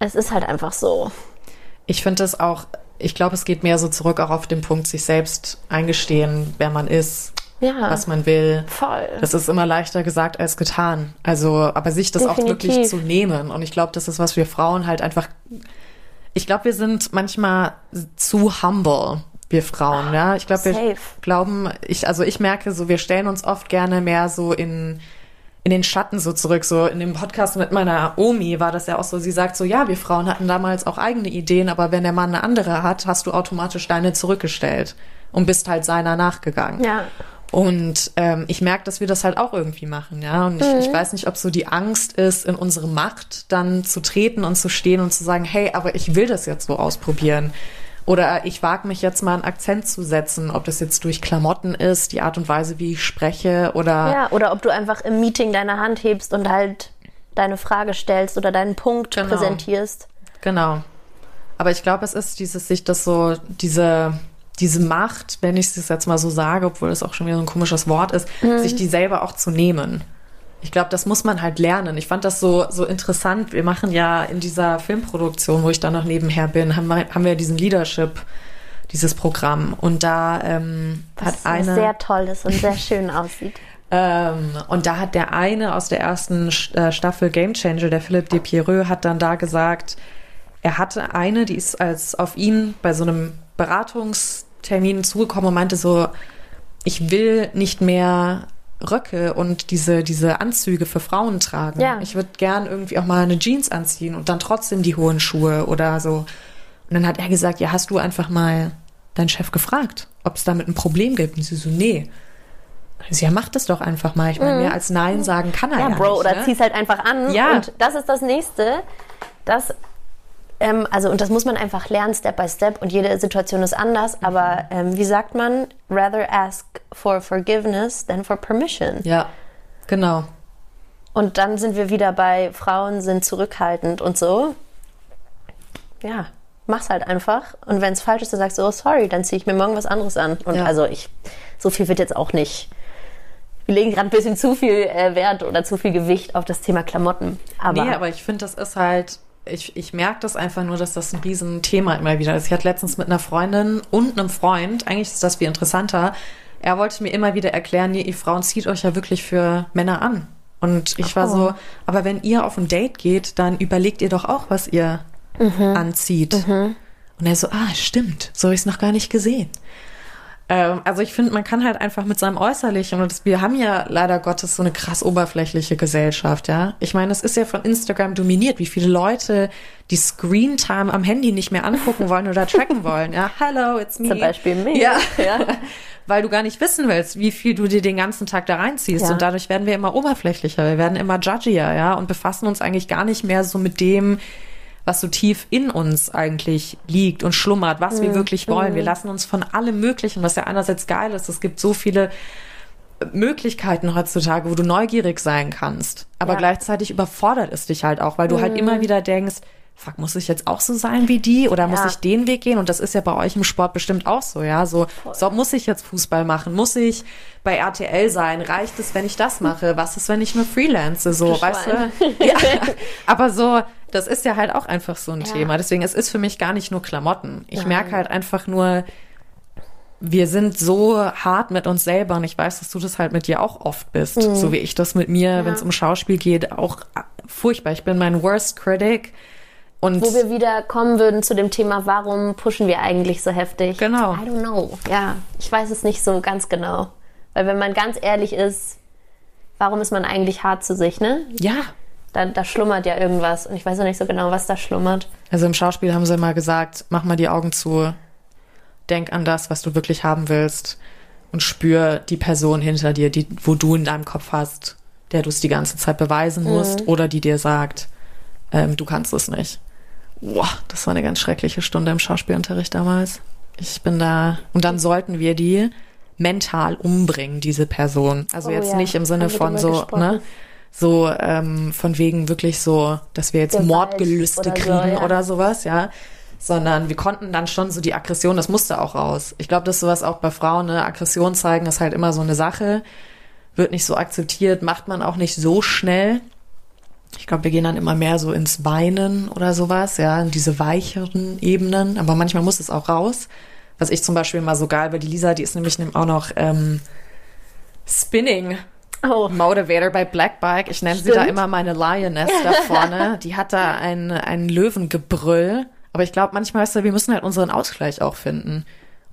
es ist halt einfach so. Ich finde es auch, ich glaube, es geht mehr so zurück auch auf den Punkt, sich selbst eingestehen, wer man ist, Ja, was man will. voll. Das ist immer leichter gesagt als getan. Also, aber sich das auch Definitiv. wirklich zu nehmen. Und ich glaube, das ist, was wir Frauen halt einfach. Ich glaube, wir sind manchmal zu humble, wir Frauen, ja. Ich glaube, wir glauben, ich, also ich merke so, wir stellen uns oft gerne mehr so in, in den Schatten so zurück. So in dem Podcast mit meiner Omi war das ja auch so. Sie sagt so, ja, wir Frauen hatten damals auch eigene Ideen, aber wenn der Mann eine andere hat, hast du automatisch deine zurückgestellt und bist halt seiner nachgegangen. Ja. Und ähm, ich merke, dass wir das halt auch irgendwie machen, ja. Und ich, ich weiß nicht, ob so die Angst ist, in unsere Macht dann zu treten und zu stehen und zu sagen, hey, aber ich will das jetzt so ausprobieren. Oder ich wage mich jetzt mal einen Akzent zu setzen, ob das jetzt durch Klamotten ist, die Art und Weise, wie ich spreche oder Ja, oder ob du einfach im Meeting deine Hand hebst und halt deine Frage stellst oder deinen Punkt Genau. präsentierst. Genau. Aber ich glaube, es ist dieses, sich das so, diese, diese Macht, wenn ich es jetzt mal so sage, obwohl es auch schon wieder so ein komisches Wort ist, sich die selber auch zu nehmen. Ich glaube, das muss man halt lernen. Ich fand das so, so interessant. Wir machen ja in dieser Filmproduktion, wo ich da noch nebenher bin, haben wir, haben wir diesen Leadership, dieses Programm. Und da ähm, hat Was eine. sehr toll ist und sehr schön aussieht. Ähm, und da hat der eine aus der ersten äh, Staffel Game Changer, der Philipp Depierreux, hat dann da gesagt, er hatte eine, die ist als auf ihn bei so einem Beratungstermin zugekommen und meinte so, ich will nicht mehr Röcke und diese, diese Anzüge für Frauen tragen. Ja. Ich würde gern irgendwie auch mal eine Jeans anziehen und dann trotzdem die hohen Schuhe oder so. Und dann hat er gesagt, ja, hast du einfach mal deinen Chef gefragt, ob es damit ein Problem gibt? Und sie so, nee. Sie ja, mach das doch einfach mal. Ich meine, mehr als Nein sagen kann er ja, Mhm. Ja, Bro, nicht. oder ne? zieh's halt einfach an. Ja. Und das ist das Nächste. Das, ähm, also, und das muss man einfach lernen, Step by Step. Und jede Situation ist anders. Mhm. Aber ähm, wie sagt man? Rather ask for forgiveness than for permission. Ja, genau. Und dann sind wir wieder bei Frauen sind zurückhaltend und so. Ja, mach's halt einfach. Und wenn es falsch ist, dann sagst du, oh sorry, dann ziehe ich mir morgen was anderes an. Und Ja. also ich, so viel wird jetzt auch nicht. Wir legen gerade ein bisschen zu viel äh, Wert oder zu viel Gewicht auf das Thema Klamotten. Aber, nee, aber ich finde, das ist halt, ich, ich merke das einfach nur, dass das ein Riesenthema immer wieder ist. Ich hatte letztens mit einer Freundin und einem Freund, eigentlich ist das viel interessanter, er wollte mir immer wieder erklären, nee, ihr Frauen zieht euch ja wirklich für Männer an. Und ich war Oh. so, aber wenn ihr auf ein Date geht, dann überlegt ihr doch auch, was ihr anzieht. Und er so, ah, stimmt, so habe ich es noch gar nicht gesehen. Ähm, also ich finde, man kann halt einfach mit seinem Äußerlichen und das, wir haben ja leider Gottes so eine krass oberflächliche Gesellschaft, ja. Ich meine, es ist ja von Instagram dominiert, wie viele Leute die Screentime am Handy nicht mehr angucken wollen oder tracken wollen, ja. Hello, it's me. zum Beispiel mich. Ja. ja. Weil du gar nicht wissen willst, wie viel du dir den ganzen Tag da reinziehst. Ja. Und dadurch werden wir immer oberflächlicher, wir werden immer judgier, ja, und befassen uns eigentlich gar nicht mehr so mit dem, was so tief in uns eigentlich liegt und schlummert, was wir wirklich wollen. Wir lassen uns von allem Möglichen, was ja einerseits geil ist. Es gibt so viele Möglichkeiten heutzutage, wo du neugierig sein kannst. Aber Ja. gleichzeitig überfordert es dich halt auch, weil du halt immer wieder denkst, fuck, muss ich jetzt auch so sein wie die oder muss Ja. ich den Weg gehen? Und das ist ja bei euch im Sport bestimmt auch so, ja. So, so muss ich jetzt Fußball machen? Muss ich bei RTL sein? Reicht es, wenn ich das mache? Was ist, wenn ich nur freelance? So, weißt du? Ja. Aber so, das ist ja halt auch einfach so ein Ja. Thema. Deswegen, es ist für mich gar nicht nur Klamotten. Ich Nein. merke halt einfach nur, wir sind so hart mit uns selber und ich weiß, dass du das halt mit dir auch oft bist, Mhm. so wie ich das mit mir, wenn es um Schauspiel geht, auch furchtbar. Ich bin mein worst critic und Wo wir wieder kommen würden zu dem Thema, warum pushen wir eigentlich so heftig? Genau. I don't know. Ja, ich weiß es nicht so ganz genau. Weil wenn man ganz ehrlich ist, warum ist man eigentlich hart zu sich, ne? ja, Da, da schlummert ja irgendwas und ich weiß auch nicht so genau, was da schlummert. also im Schauspiel haben sie immer gesagt, mach mal die Augen zu, denk an das, was du wirklich haben willst und spür die Person hinter dir, die, wo du in deinem Kopf hast, der du es die ganze Zeit beweisen musst oder die dir sagt, ähm, du kannst es nicht. Boah, das war eine ganz schreckliche Stunde im Schauspielunterricht damals. Ich bin da und dann sollten wir die mental umbringen, diese Person. Also Oh jetzt ja, nicht im Sinne von so, gesprochen. ne? So ähm, von wegen wirklich so, dass wir jetzt Mordgelüste oder so, kriegen ja. oder sowas, ja. Sondern wir konnten dann schon so die Aggression, das musste auch raus. Ich glaube, dass sowas auch bei Frauen, ne, Aggression zeigen, ist halt immer so eine Sache. Wird nicht so akzeptiert, macht man auch nicht so schnell. Ich glaube, wir gehen dann immer mehr so ins Weinen oder sowas, ja, in diese weicheren Ebenen. Aber manchmal muss es auch raus. Was ich zum Beispiel immer so geil, weil die Lisa, die ist nämlich auch noch ähm, Spinning Oh, Motivator bei Black Bike. Ich nenne sie da Stimmt. immer meine Lioness da vorne. Die hat da ein, ein Löwengebrüll. Aber ich glaube, manchmal ist ja, wir müssen halt unseren Ausgleich auch finden.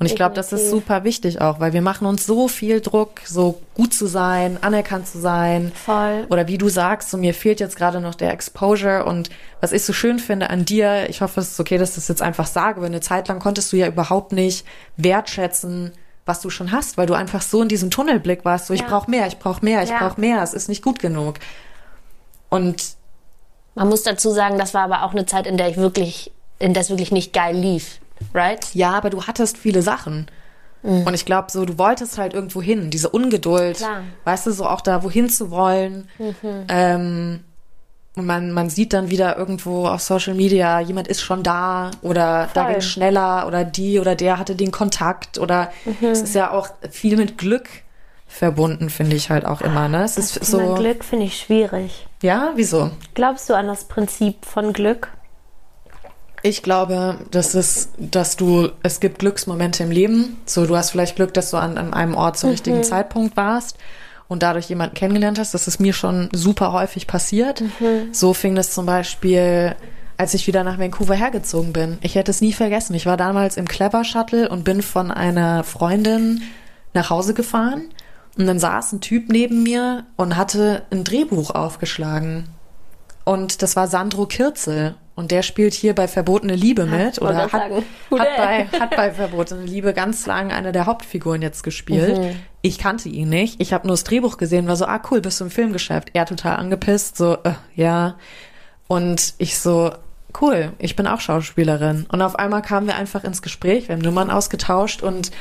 Und ich glaube, das ist super wichtig auch, weil wir machen uns so viel Druck, so gut zu sein, anerkannt zu sein. voll. Oder wie du sagst, so mir fehlt jetzt gerade noch der Exposure und was ich so schön finde an dir, ich hoffe, es ist okay, dass ich das jetzt einfach sage, weil eine Zeit lang konntest du ja überhaupt nicht wertschätzen, was du schon hast, weil du einfach so in diesem Tunnelblick warst, so ich Ja. brauche mehr, ich brauche mehr, ich Ja. brauche mehr, es ist nicht gut genug. Und Man muss dazu sagen, das war aber auch eine Zeit, in der ich wirklich, in der es wirklich nicht geil lief. Right? ja, aber du hattest viele Sachen. Und ich glaube, so, du wolltest halt irgendwo hin, diese Ungeduld, Klar. weißt du, so auch da wohin zu wollen. Ähm, und man, man sieht dann wieder irgendwo auf Social Media, jemand ist schon da oder da Voll. ging schneller oder die oder der hatte den Kontakt oder es ist ja auch viel mit Glück verbunden, finde ich halt auch immer, ne? Es ist Thema so, Glück finde ich schwierig. ja, wieso? Glaubst du an das Prinzip von Glück? Ich glaube, dass es, dass du, es gibt Glücksmomente im Leben. So, du hast vielleicht Glück, dass du an, an einem Ort zum richtigen Zeitpunkt warst und dadurch jemanden kennengelernt hast. Das ist mir schon super häufig passiert. So fing das zum Beispiel, als ich wieder nach Vancouver hergezogen bin. Ich hätte es nie vergessen. Ich war damals im Clever Shuttle und bin von einer Freundin nach Hause gefahren. Und dann saß ein Typ neben mir und hatte ein Drehbuch aufgeschlagen. Und das war Sandro Kirzel. Und der spielt hier bei Verbotene Liebe mit. Oder hat, hat, bei, hat bei Verbotene Liebe ganz lang eine der Hauptfiguren jetzt gespielt. Mhm. Ich kannte ihn nicht. Ich habe nur das Drehbuch gesehen, war so, ah cool, bist du im Filmgeschäft. Er total angepisst, so, äh, ja. Und ich so, cool, ich bin auch Schauspielerin. Und auf einmal kamen wir einfach ins Gespräch, wir haben Nummern ausgetauscht und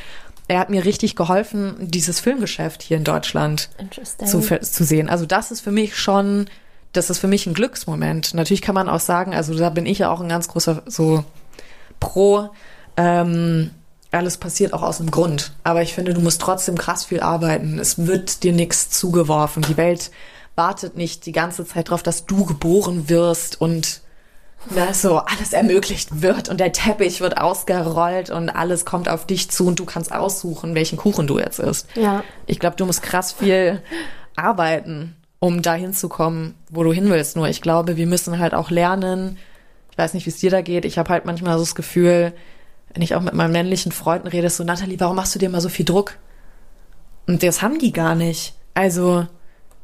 er hat mir richtig geholfen, dieses Filmgeschäft hier in Deutschland zu, zu sehen. Also das ist für mich schon, das ist für mich ein Glücksmoment. Natürlich kann man auch sagen, also da bin ich ja auch ein ganz großer so Pro. Ähm, alles passiert auch aus einem Grund. Aber ich finde, du musst trotzdem krass viel arbeiten. Es wird dir nichts zugeworfen. Die Welt wartet nicht die ganze Zeit darauf, dass du geboren wirst und na, so alles ermöglicht wird und der Teppich wird ausgerollt und alles kommt auf dich zu und du kannst aussuchen, welchen Kuchen du jetzt isst. Ja. Ich glaube, du musst krass viel arbeiten, um dahin zu kommen, wo du hin willst. Nur ich glaube, wir müssen halt auch lernen. Ich weiß nicht, wie es dir da geht. Ich habe halt manchmal so das Gefühl, wenn ich auch mit meinen männlichen Freunden rede, so Natalie, warum machst du dir immer so viel Druck? Und das haben die gar nicht. Also,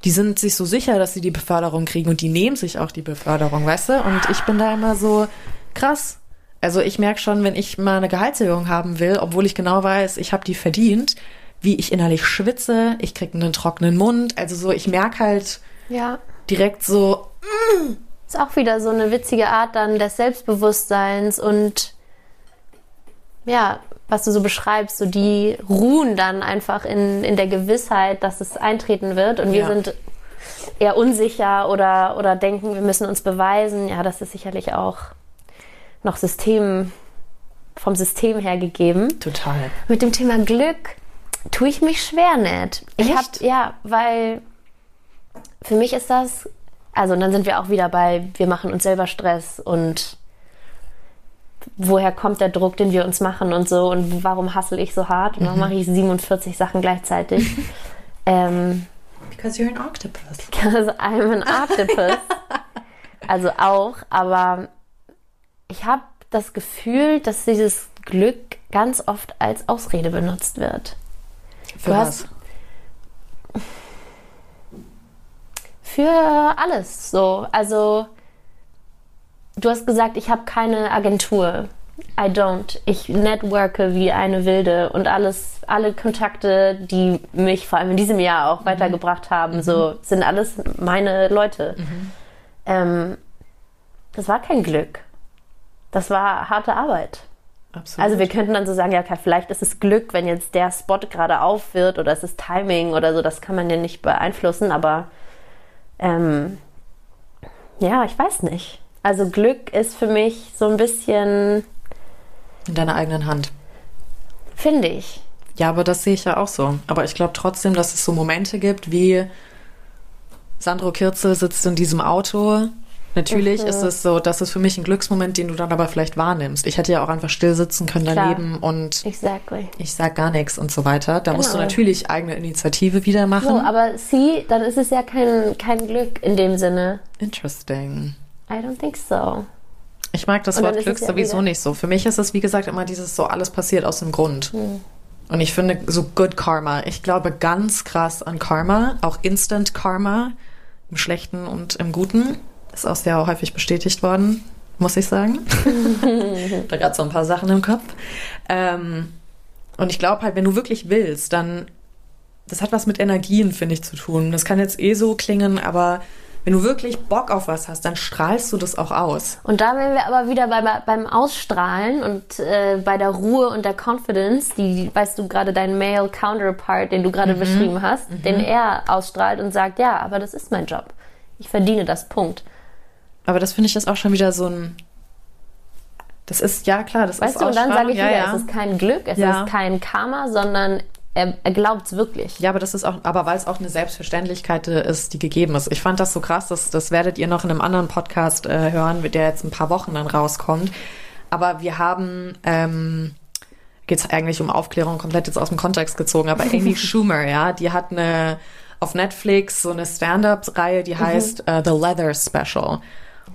die sind sich so sicher, dass sie die Beförderung kriegen und die nehmen sich auch die Beförderung, weißt du? Und ich bin da immer so krass. Also ich merke schon, wenn ich mal eine Gehaltserhöhung haben will, obwohl ich genau weiß, ich habe die verdient, wie ich innerlich schwitze, ich krieg einen trockenen Mund. Also so, ich merke halt Ja. direkt so, Ist auch wieder so eine witzige Art dann des Selbstbewusstseins und ja, was du so beschreibst, so die ruhen dann einfach in, in der Gewissheit, dass es eintreten wird und wir Ja. sind eher unsicher oder, oder denken, wir müssen uns beweisen. Ja, das ist sicherlich auch noch System, vom System her gegeben. Total. Mit dem Thema Glück tue ich mich schwer nicht. Ich Echt? hab, ja, weil für mich ist das, also und dann sind wir auch wieder bei, wir machen uns selber Stress und woher kommt der Druck, den wir uns machen und so und warum hassel ich so hart und warum mache ich 47 Sachen gleichzeitig? ähm, Because you're an octopus. because I'm an octopus. also auch, aber ich habe das Gefühl, dass dieses Glück ganz oft als Ausrede benutzt wird. Für Du was? hast- Für alles so. Also, du hast gesagt, ich habe keine Agentur. I don't. Ich networke wie eine Wilde und alles, alle Kontakte, die mich vor allem in diesem Jahr auch weitergebracht haben, so sind alles meine Leute. Ähm, das war kein Glück. Das war harte Arbeit. Absolut. Also wir könnten dann so sagen, ja, okay, vielleicht ist es Glück, wenn jetzt der Spot gerade auf wird oder es ist Timing oder so, das kann man ja nicht beeinflussen, aber ähm, ja, ich weiß nicht. Also Glück ist für mich so ein bisschen, in deiner eigenen Hand. finde ich. Ja, aber das sehe ich ja auch so. Aber ich glaube trotzdem, dass es so Momente gibt, wie Sandro Kirzel sitzt in diesem Auto. Natürlich Mhm. ist es so, das ist für mich ein Glücksmoment, den du dann aber vielleicht wahrnimmst. Ich hätte ja auch einfach still sitzen können Klar. daneben und Exactly. ich sag gar nichts und so weiter. Da musst du Genau. natürlich eigene Initiative wieder machen. So, aber see, dann ist es ja kein, kein Glück in dem Sinne. Interesting. I don't think so. Ich mag das Wort Glück ja sowieso wieder- nicht so. Für mich ist es, wie gesagt, immer dieses so, alles passiert aus dem Grund. Hm. Und ich finde so Good Karma. Ich glaube ganz krass an Karma, auch Instant Karma, im Schlechten und im Guten. Ist auch sehr häufig bestätigt worden, muss ich sagen. da gerade so ein paar Sachen im Kopf. Ähm, und ich glaube halt, wenn du wirklich willst, dann, das hat was mit Energien, finde ich, zu tun. Das kann jetzt eh so klingen, aber wenn du wirklich Bock auf was hast, dann strahlst du das auch aus. Und da wären wir aber wieder bei, beim Ausstrahlen und äh, bei der Ruhe und der Confidence, die, weißt du, gerade dein Male Counterpart, den du gerade beschrieben hast, den er ausstrahlt und sagt, ja, aber das ist mein Job. Ich verdiene das, Punkt. Aber das finde ich ist auch schon wieder so ein. Das ist, ja klar, das Weißt ist du, und dann sage ich ja, wieder, ja. es ist kein Glück, es Ja. ist kein Karma, sondern er, er glaubt es wirklich. Ja, aber das ist auch, aber weil es auch eine Selbstverständlichkeit äh, ist, die gegeben ist. Ich fand das so krass, das, das werdet ihr noch in einem anderen Podcast äh, hören, der jetzt ein paar Wochen dann rauskommt. Aber wir haben, ähm, geht es eigentlich um Aufklärung, komplett jetzt aus dem Kontext gezogen, aber Amy Schumer, ja, die hat eine auf Netflix so eine Stand-up-Reihe, die heißt äh, The Leather Special.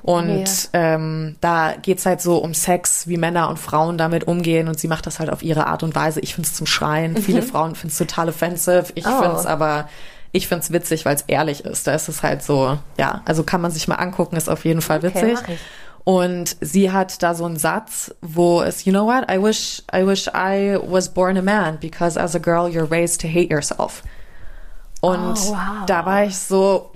Und ähm, da geht's halt so um Sex, wie Männer und Frauen damit umgehen und sie macht das halt auf ihre Art und Weise. Ich find's zum Schreien. Viele Frauen finden's total offensive. Ich Oh. find's aber, ich find's witzig, weil es ehrlich ist. Da ist es halt so, ja, also kann man sich mal angucken, ist auf jeden Fall witzig. mach ich. Und sie hat da so einen Satz, wo es, you know what, I wish, I wish I was born a man because as a girl you're raised to hate yourself. Und Oh, wow. da war ich so,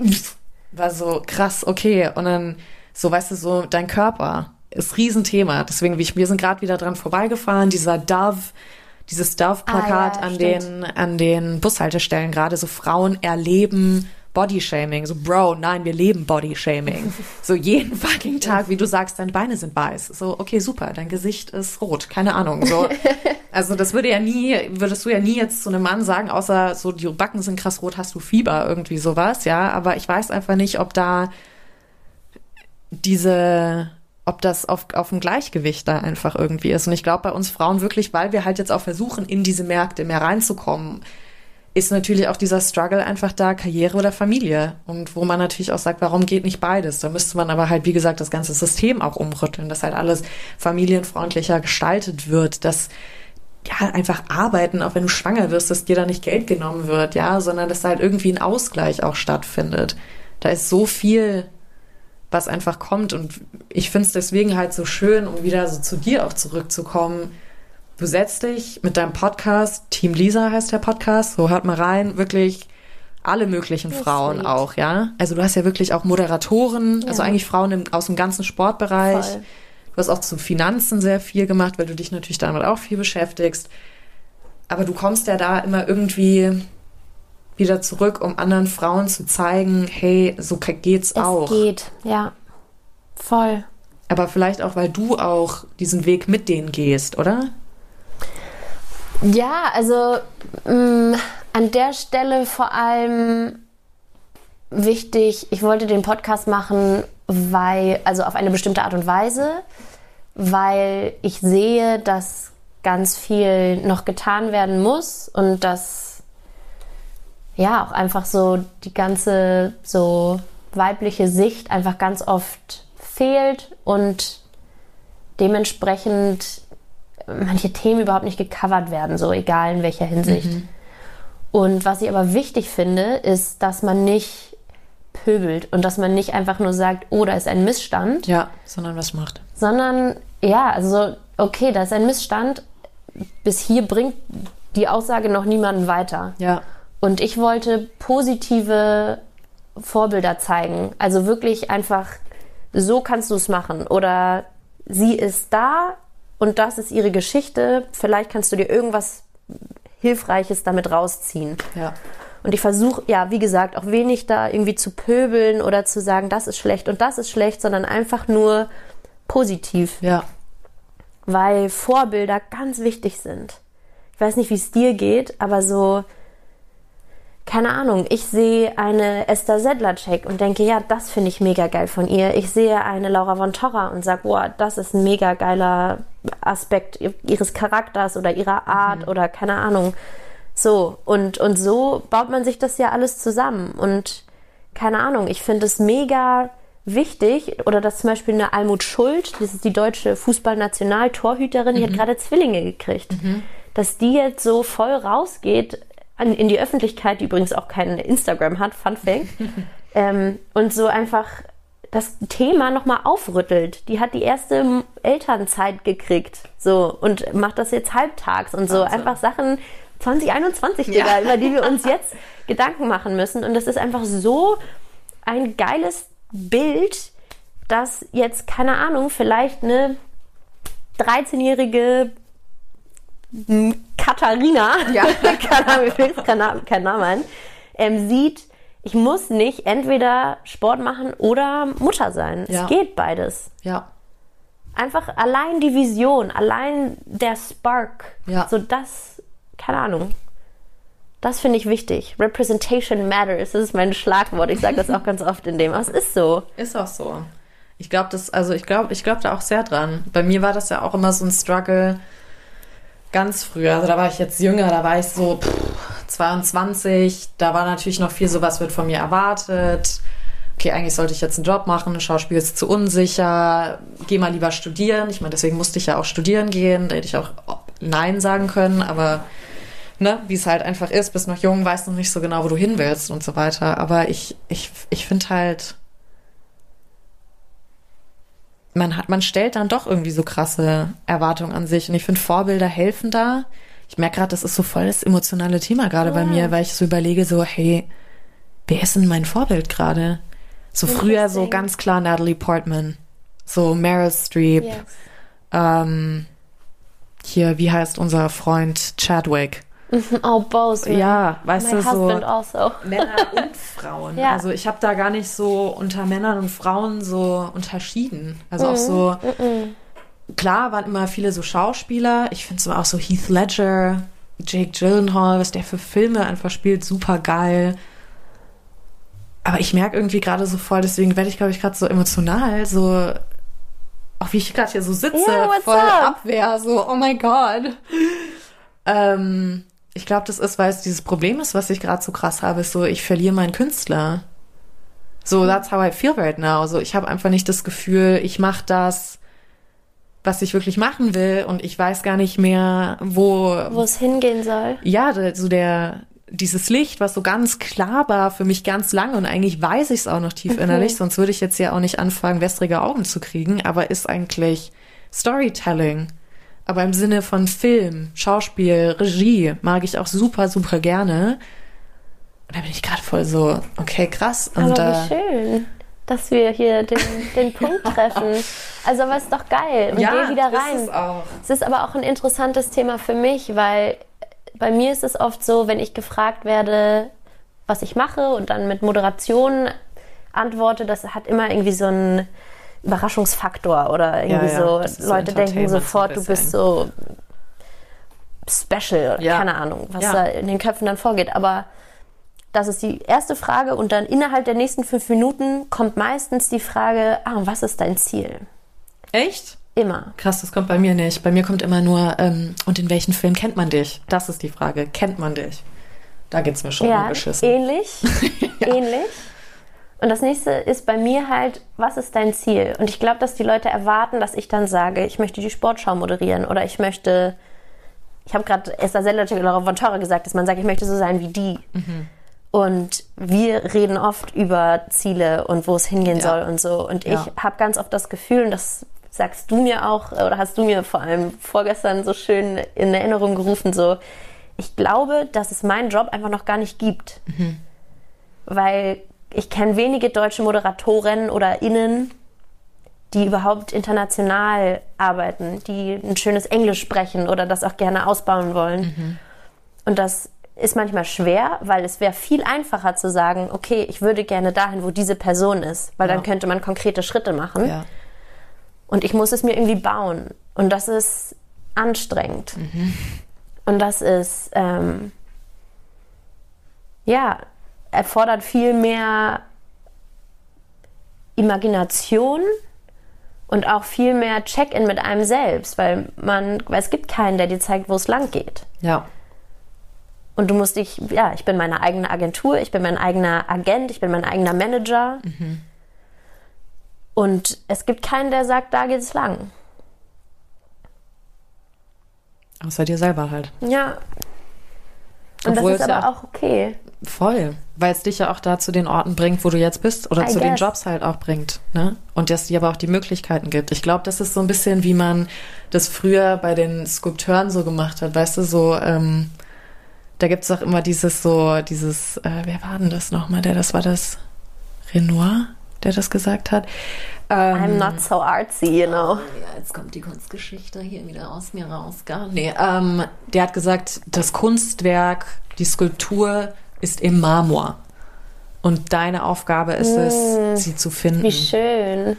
war so krass, okay. Und dann so, weißt du, so dein Körper ist Riesenthema. Deswegen, wie ich, wir sind gerade wieder dran vorbeigefahren, dieser Dove, dieses Dove-Plakat Ah, ja, an stimmt. den, an den Bushaltestellen gerade, so Frauen erleben Bodyshaming. So, Bro, nein, wir leben Bodyshaming. so jeden fucking Tag, wie du sagst, deine Beine sind weiß. So, okay, super, dein Gesicht ist rot. Keine Ahnung. So, also das würde ja nie, würdest du ja nie jetzt zu einem Mann sagen, außer so die Backen sind krass rot, hast du Fieber, irgendwie sowas, ja. Aber ich weiß einfach nicht, ob da diese, ob das auf, auf dem Gleichgewicht da einfach irgendwie ist. Und ich glaube bei uns Frauen wirklich, weil wir halt jetzt auch versuchen, in diese Märkte mehr reinzukommen, ist natürlich auch dieser Struggle einfach da, Karriere oder Familie. Und wo man natürlich auch sagt, warum geht nicht beides? Da müsste man aber halt, wie gesagt, das ganze System auch umrütteln, dass halt alles familienfreundlicher gestaltet wird, dass ja, einfach arbeiten, auch wenn du schwanger wirst, dass dir da nicht Geld genommen wird, ja, sondern dass da halt irgendwie ein Ausgleich auch stattfindet. Da ist so viel, was einfach kommt und ich finde es deswegen halt so schön, um wieder so zu dir auch zurückzukommen. Du setzt dich mit deinem Podcast, Team Lisa heißt der Podcast, so hört mal rein, wirklich alle möglichen Ja, Frauen sweet. auch, ja. Also du hast ja wirklich auch Moderatoren, also Ja. eigentlich Frauen im, aus dem ganzen Sportbereich. Voll. Du hast auch zu Finanzen sehr viel gemacht, weil du dich natürlich damit auch viel beschäftigst. Aber du kommst ja da immer irgendwie wieder zurück, um anderen Frauen zu zeigen, hey, so geht's Es auch. geht, ja. Voll. Aber vielleicht auch, weil du auch diesen Weg mit denen gehst, oder? Ja, also mh, an der Stelle vor allem wichtig, ich wollte den Podcast machen, weil, also auf eine bestimmte Art und Weise, weil ich sehe, dass ganz viel noch getan werden muss und dass ja auch einfach so die ganze so weibliche Sicht einfach ganz oft fehlt und dementsprechend manche Themen überhaupt nicht gecovert werden, so egal in welcher Hinsicht. Und was ich aber wichtig finde, ist, dass man nicht pöbelt und dass man nicht einfach nur sagt, oh, da ist ein Missstand, Ja, sondern was macht. sondern ja, also okay, da ist ein Missstand. Bis hier bringt die Aussage noch niemanden weiter. Ja. Und ich wollte positive Vorbilder zeigen. Also wirklich einfach, so kannst du es machen. Oder sie ist da und das ist ihre Geschichte. Vielleicht kannst du dir irgendwas Hilfreiches damit rausziehen. Ja. Und ich versuche, ja, wie gesagt, auch wenig da irgendwie zu pöbeln oder zu sagen, das ist schlecht und das ist schlecht, sondern einfach nur positiv, Ja. weil Vorbilder ganz wichtig sind. Ich weiß nicht, wie es dir geht, aber so, keine Ahnung, ich sehe eine Esther Sedlacek und denke, ja, das finde ich mega geil von ihr. Ich sehe eine Laura von Torra und sage, wow, das ist ein mega geiler Aspekt ihres Charakters oder ihrer Art oder keine Ahnung. So, und, und so baut man sich das ja alles zusammen. Und keine Ahnung, ich finde es mega wichtig, oder dass zum Beispiel eine Almut Schuld, das ist die deutsche Fußballnationaltorhüterin, die hat gerade Zwillinge gekriegt. Dass die jetzt so voll rausgeht an, in die Öffentlichkeit, die übrigens auch kein Instagram hat, Fun Fact, ähm, und so einfach das Thema nochmal aufrüttelt. Die hat die erste Elternzeit gekriegt, so, und macht das jetzt halbtags und so. Wahnsinn. Einfach Sachen 2021, Digga, Ja. über die wir uns jetzt Gedanken machen müssen. Und das ist einfach so ein geiles Bild, dass jetzt, keine Ahnung, vielleicht eine 13-jährige Katharina, Ja. keine Ahnung, mir fällt kein Name, kein Name ein, ähm, sieht, ich muss nicht entweder Sport machen oder Mutter sein. Ja. Es geht beides. Ja. Einfach allein die Vision, allein der Spark, Ja. so das, keine Ahnung. Das finde ich wichtig. Representation matters. Das ist mein Schlagwort. Ich sage das auch ganz oft in dem. Aber es ist so. Ist auch so. Ich glaube, das, also ich glaube, ich glaube da auch sehr dran. Bei mir war das ja auch immer so ein Struggle ganz früh. Also da war ich jetzt jünger, da war ich so pff, 22. Da war natürlich noch viel so, was wird von mir erwartet. Okay, eigentlich sollte ich jetzt einen Job machen, Schauspiel ist zu unsicher, geh mal lieber studieren. Ich meine, deswegen musste ich ja auch studieren gehen, da hätte ich auch Nein sagen können, aber ne, wie es halt einfach ist, bist noch jung, weißt noch nicht so genau, wo du hin willst und so weiter. Aber ich, ich, ich finde halt, man hat, man stellt dann doch irgendwie so krasse Erwartungen an sich. Und ich finde, Vorbilder helfen da. Ich merke gerade, das ist so voll das emotionale Thema gerade bei mir, weil ich so überlege, so, hey, wer ist denn mein Vorbild gerade? So früher so ganz klar Natalie Portman, so Meryl Streep, ähm, hier, wie heißt unser Freund Chadwick? Oh, both. man. Ja, weißt My du, so husband also. Männer und Frauen. Ja. Also ich habe da gar nicht so unter Männern und Frauen so unterschieden. Also auch so, klar waren immer viele so Schauspieler. Ich finde so auch so Heath Ledger, Jake Gyllenhaal, was der für Filme einfach spielt, super geil. Aber ich merke irgendwie gerade so voll, deswegen werde ich, glaube ich, gerade so emotional, so auch wie ich gerade hier so sitze, Yeah, voll up? Abwehr, so, oh mein Gott. Ähm, ich glaube, das ist, weil es dieses Problem ist, was ich gerade so krass habe, ist so, ich verliere meinen Künstler. So, that's how I feel right now. So, ich habe einfach nicht das Gefühl, ich mache das, was ich wirklich machen will und ich weiß gar nicht mehr, wo, Wo es hingehen soll. ja, so der, dieses Licht, was so ganz klar war für mich ganz lange und eigentlich weiß ich es auch noch tief innerlich, sonst würde ich jetzt ja auch nicht anfangen, wässrige Augen zu kriegen, aber ist eigentlich Storytelling. Aber im Sinne von Film, Schauspiel, Regie mag ich auch super, super gerne. Und da bin ich gerade voll so, okay, krass. Und Aber äh, wie schön. dass wir hier den, den Punkt treffen. Also, aber ist doch geil. Und Ja, geh wieder ist rein. es auch. Es ist aber auch ein interessantes Thema für mich, weil bei mir ist es oft so, wenn ich gefragt werde, was ich mache und dann mit Moderation antworte, das hat immer irgendwie so einen Überraschungsfaktor oder irgendwie Ja, ja, so, Leute denken sofort, du bist so special, Ja. keine Ahnung, was Ja. da in den Köpfen dann vorgeht. Aber das ist die erste Frage und dann innerhalb der nächsten fünf Minuten kommt meistens die Frage, ah, was ist dein Ziel? Echt? Immer. Krass, das kommt bei mir nicht. Bei mir kommt immer nur, ähm, und in welchen Film kennt man dich? Das ist die Frage. Kennt man dich? Da geht's mir schon Ja, beschissen. ähnlich. Ähnlich. Und das nächste ist bei mir halt, was ist dein Ziel? Und ich glaube, dass die Leute erwarten, dass ich dann sage, ich möchte die Sportschau moderieren oder ich möchte, ich habe gerade Esther Sellertschek von Torre gesagt, dass man sagt, ich möchte so sein wie die. Und wir reden oft über Ziele und wo es hingehen Ja. soll und so. Und Ja. ich habe ganz oft das Gefühl, und das sagst du mir auch, oder hast du mir vor allem vorgestern so schön in Erinnerung gerufen, so, ich glaube, dass es meinen Job einfach noch gar nicht gibt. Weil ich kenne wenige deutsche Moderatoren oder Innen, die überhaupt international arbeiten, die ein schönes Englisch sprechen oder das auch gerne ausbauen wollen. Und das ist manchmal schwer, weil es wäre viel einfacher zu sagen, okay, ich würde gerne dahin, wo diese Person ist, weil dann Ja. könnte man konkrete Schritte machen. Ja. Und ich muss es mir irgendwie bauen. Und das ist anstrengend. Und das ist, ähm, ja, erfordert viel mehr Imagination und auch viel mehr Check-in mit einem selbst, weil man, weil es gibt keinen, der dir zeigt, wo es lang geht. Ja. Und du musst dich, ja, ich bin meine eigene Agentur, ich bin mein eigener Agent, ich bin mein eigener Manager. Und es gibt keinen, der sagt, da geht's lang. Außer dir selber halt. Ja. Und Obwohl das ist aber auch okay. Voll. Weil es dich ja auch da zu den Orten bringt, wo du jetzt bist oder I zu den guess. Jobs halt auch bringt. Ne? Und dass dir aber auch die Möglichkeiten gibt. Ich glaube, das ist so ein bisschen, wie man das früher bei den Skulpteuren so gemacht hat. Weißt du, so, ähm, da gibt es auch immer dieses so, dieses, äh, wer war denn das nochmal? Der, das war das Renoir, der das gesagt hat. Ähm, I'm not so artsy, you know. ja, jetzt kommt die Kunstgeschichte hier wieder aus mir raus. Gar nee, ähm, der hat gesagt, das Kunstwerk, die Skulptur ist im Marmor. Und deine Aufgabe ist es, sie zu finden. Wie schön.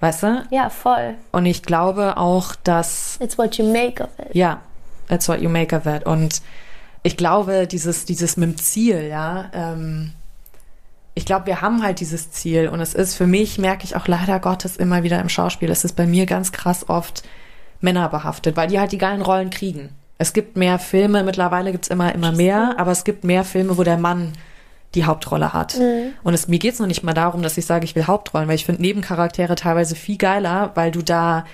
Weißt du? Ja, voll. Und ich glaube auch, dass, It's what you make of it. ja, that's what you make of it. Und ich glaube, dieses, dieses mit dem Ziel, ja, ähm, ich glaube, wir haben halt dieses Ziel und es ist für mich, merke ich auch leider Gottes immer wieder im Schauspiel, es ist bei mir ganz krass oft Männer behaftet, weil die halt die geilen Rollen kriegen. Es gibt mehr Filme, mittlerweile gibt's immer, immer mehr, aber es gibt mehr Filme, wo der Mann die Hauptrolle hat. Und es, mir geht's noch nicht mal darum, dass ich sage, ich will Hauptrollen, weil ich finde Nebencharaktere teilweise viel geiler, weil du da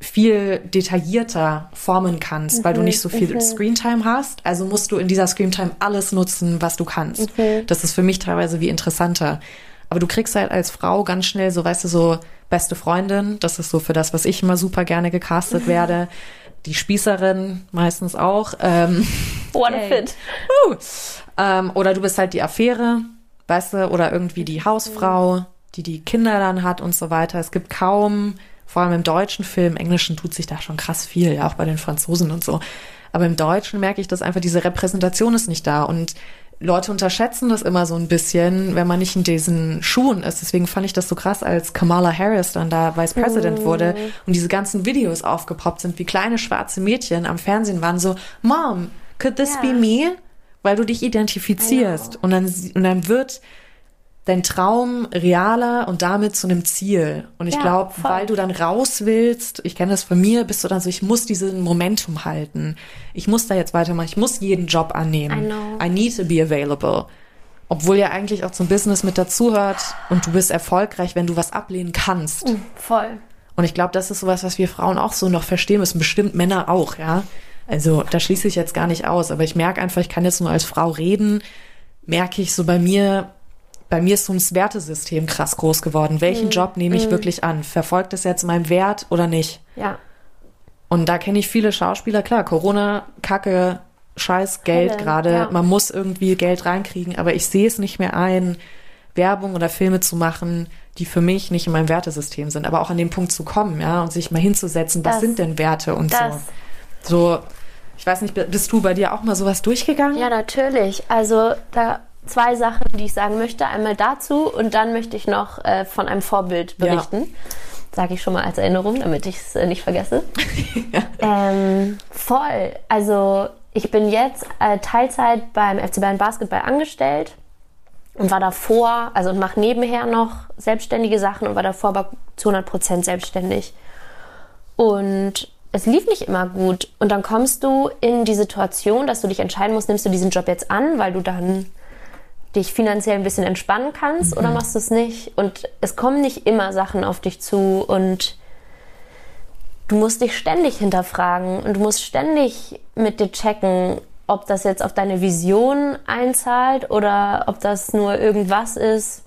viel detaillierter formen kannst, weil du nicht so viel Screentime hast. Also musst du in dieser Screentime alles nutzen, was du kannst. Das ist für mich teilweise wie interessanter. Aber du kriegst halt als Frau ganz schnell so, weißt du, so beste Freundin. Das ist so für das, was ich immer super gerne gecastet werde. Die Spießerin meistens auch. Ähm, What a Yay. fit. Uh. Ähm, oder du bist halt die Affäre, weißt du, oder irgendwie die Hausfrau, die die Kinder dann hat und so weiter. Es gibt kaum, vor allem im deutschen Film, im Englischen tut sich da schon krass viel, ja, auch bei den Franzosen und so. Aber im Deutschen merke ich, dass einfach diese Repräsentation ist nicht da und Leute unterschätzen das immer so ein bisschen, wenn man nicht in diesen Schuhen ist. Deswegen fand ich das so krass, als Kamala Harris dann da Vice President wurde und diese ganzen Videos aufgepoppt sind, wie kleine schwarze Mädchen am Fernsehen waren so, Mom, could this Ja. be me? Weil du dich identifizierst und dann, und dann wird dein Traum realer und damit zu einem Ziel. Und ich Ja, glaube, weil du dann raus willst, ich kenne das von mir, bist du dann so, ich muss diesen Momentum halten. Ich muss da jetzt weitermachen. Ich muss jeden Job annehmen. I know. I need to be available. Obwohl ja eigentlich auch zum Business mit dazugehört und du bist erfolgreich, wenn du was ablehnen kannst. Voll. Und ich glaube, das ist sowas, was wir Frauen auch so noch verstehen müssen, bestimmt Männer auch, ja. Also da schließe ich jetzt gar nicht aus, aber ich merke einfach, ich kann jetzt nur als Frau reden, merke ich so bei mir, bei mir ist so ein Wertesystem krass groß geworden. Welchen Job nehme ich wirklich an? Verfolgt es jetzt meinen Wert oder nicht? Ja. Und da kenne ich viele Schauspieler, klar, Corona, Kacke, scheiß Geld gerade, ja. man muss irgendwie Geld reinkriegen, aber ich sehe es nicht mehr ein, Werbung oder Filme zu machen, die für mich nicht in meinem Wertesystem sind, aber auch an den Punkt zu kommen, ja, und sich mal hinzusetzen, was Das- sind denn Werte und das. so. So, ich weiß nicht, bist du bei dir auch mal sowas durchgegangen? Ja, natürlich. Also da zwei Sachen, die ich sagen möchte. Einmal dazu und dann möchte ich noch äh, von einem Vorbild Ja. berichten. Sage ich schon mal als Erinnerung, damit ich es äh, nicht vergesse. ähm, voll. Also ich bin jetzt äh, Teilzeit beim FC Bayern Basketball angestellt und war davor, also und mache nebenher noch selbstständige Sachen und war davor aber zu 100% selbstständig. Und es lief nicht immer gut. Und dann kommst du in die Situation, dass du dich entscheiden musst, nimmst du diesen Job jetzt an, weil du dann dich finanziell ein bisschen entspannen kannst oder machst du es nicht? Und es kommen nicht immer Sachen auf dich zu und du musst dich ständig hinterfragen und du musst ständig mit dir checken, ob das jetzt auf deine Vision einzahlt oder ob das nur irgendwas ist.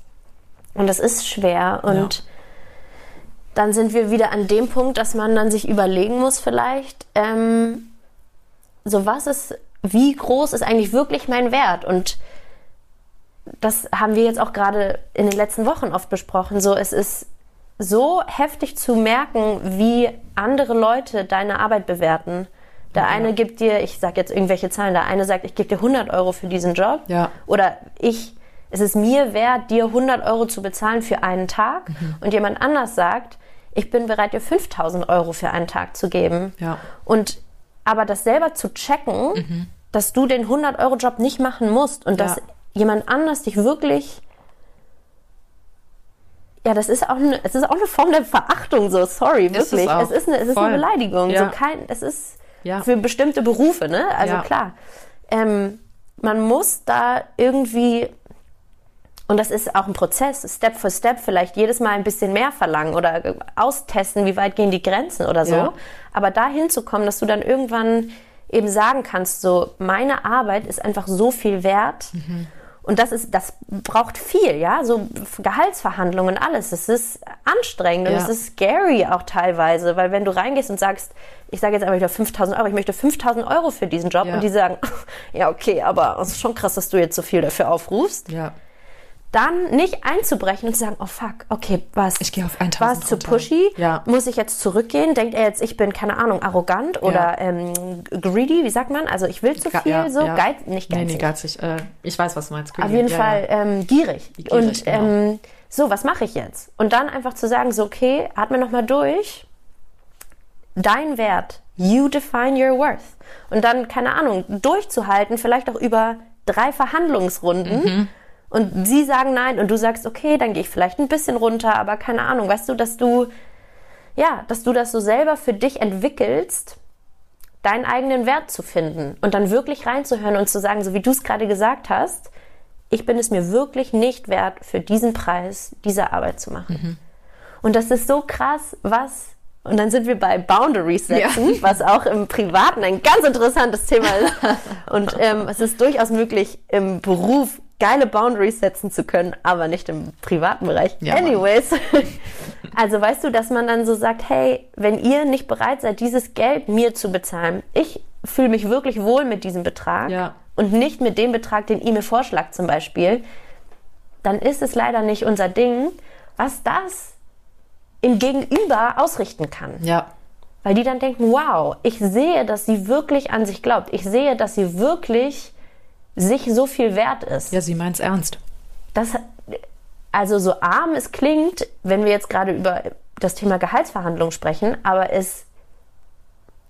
Und das ist schwer. Und Ja. dann sind wir wieder an dem Punkt, dass man dann sich überlegen muss, vielleicht, ähm, so was ist, wie groß ist eigentlich wirklich mein Wert? Und das haben wir jetzt auch gerade in den letzten Wochen oft besprochen. So, es ist so heftig zu merken, wie andere Leute deine Arbeit bewerten. Der eine gibt dir, ich sage jetzt irgendwelche Zahlen, der eine sagt, ich gebe dir 100 Euro für diesen Job. Ja. Oder ich, es ist mir wert, dir 100 Euro zu bezahlen für einen Tag. Und jemand anders sagt, ich bin bereit, dir 5000 Euro für einen Tag zu geben. Ja. Und aber das selber zu checken, dass du den 100-Euro-Job nicht machen musst und dass Ja. Jemand anders dich wirklich ja, das ist auch eine, es ist auch eine Form der Verachtung, so sorry, Ist es wirklich. Es ist eine, es ist Voll. eine Beleidigung. Ja. So kein, es ist Ja. für bestimmte Berufe, ne? Also Ja. klar. Ähm, man muss da irgendwie und das ist auch ein Prozess, Step für Step, vielleicht jedes Mal ein bisschen mehr verlangen oder äh, austesten, wie weit gehen die Grenzen oder so. Aber da hinzukommen, dass du dann irgendwann eben sagen kannst, so, meine Arbeit ist einfach so viel wert. Und das ist, das braucht viel, ja, so Gehaltsverhandlungen, alles. Es ist anstrengend und Ja. es ist scary auch teilweise, weil wenn du reingehst und sagst, ich sage jetzt einfach wieder 5000 Euro, ich möchte 5000 Euro für diesen Job Ja. und die sagen, ja, okay, aber es ist schon krass, dass du jetzt so viel dafür aufrufst Ja. Dann nicht einzubrechen und zu sagen, oh fuck, okay, was? Ich gehe auf War 1000 es zu pushy? Ja. Muss ich jetzt zurückgehen? Denkt er jetzt, ich bin, keine Ahnung, arrogant oder ähm, greedy, wie sagt man? Also ich will zu viel, ja, so ja. Geiz, nicht Nee, geizig. nee, geizig. Äh, ich weiß, was du meinst. Auf jeden ja, Fall Ja. Ähm, gierig. Gierig, Und genau. ähm, so, was mache ich jetzt? Und dann einfach zu sagen, so, okay, atme nochmal durch. Dein Wert. You define your worth. Und dann, keine Ahnung, durchzuhalten, vielleicht auch über drei Verhandlungsrunden. Mhm. Und sie sagen nein und du sagst, okay, dann gehe ich vielleicht ein bisschen runter, aber keine Ahnung, weißt du, dass du, ja, dass du das so selber für dich entwickelst, deinen eigenen Wert zu finden und dann wirklich reinzuhören und zu sagen, so wie du es gerade gesagt hast, ich bin es mir wirklich nicht wert, für diesen Preis diese Arbeit zu machen. Und das ist so krass, was. Und dann sind wir bei Boundaries setzen, was auch im Privaten ein ganz interessantes Thema ist. Und ähm, es ist durchaus möglich, im Beruf geile Boundaries setzen zu können, aber nicht im privaten Bereich. Ja. Anyways. Also weißt du, dass man dann so sagt, hey, wenn ihr nicht bereit seid, dieses Geld mir zu bezahlen, ich fühle mich wirklich wohl mit diesem Betrag Ja. und nicht mit dem Betrag, den ihr mir vorschlagt zum Beispiel, dann ist es leider nicht unser Ding, was das im Gegenüber ausrichten kann. Ja. Weil die dann denken, wow, ich sehe, dass sie wirklich an sich glaubt. Ich sehe, dass sie wirklich sich so viel wert ist. Ja, sie meint's ernst. Das, also so arm es klingt, wenn wir jetzt gerade über das Thema Gehaltsverhandlungen sprechen, aber es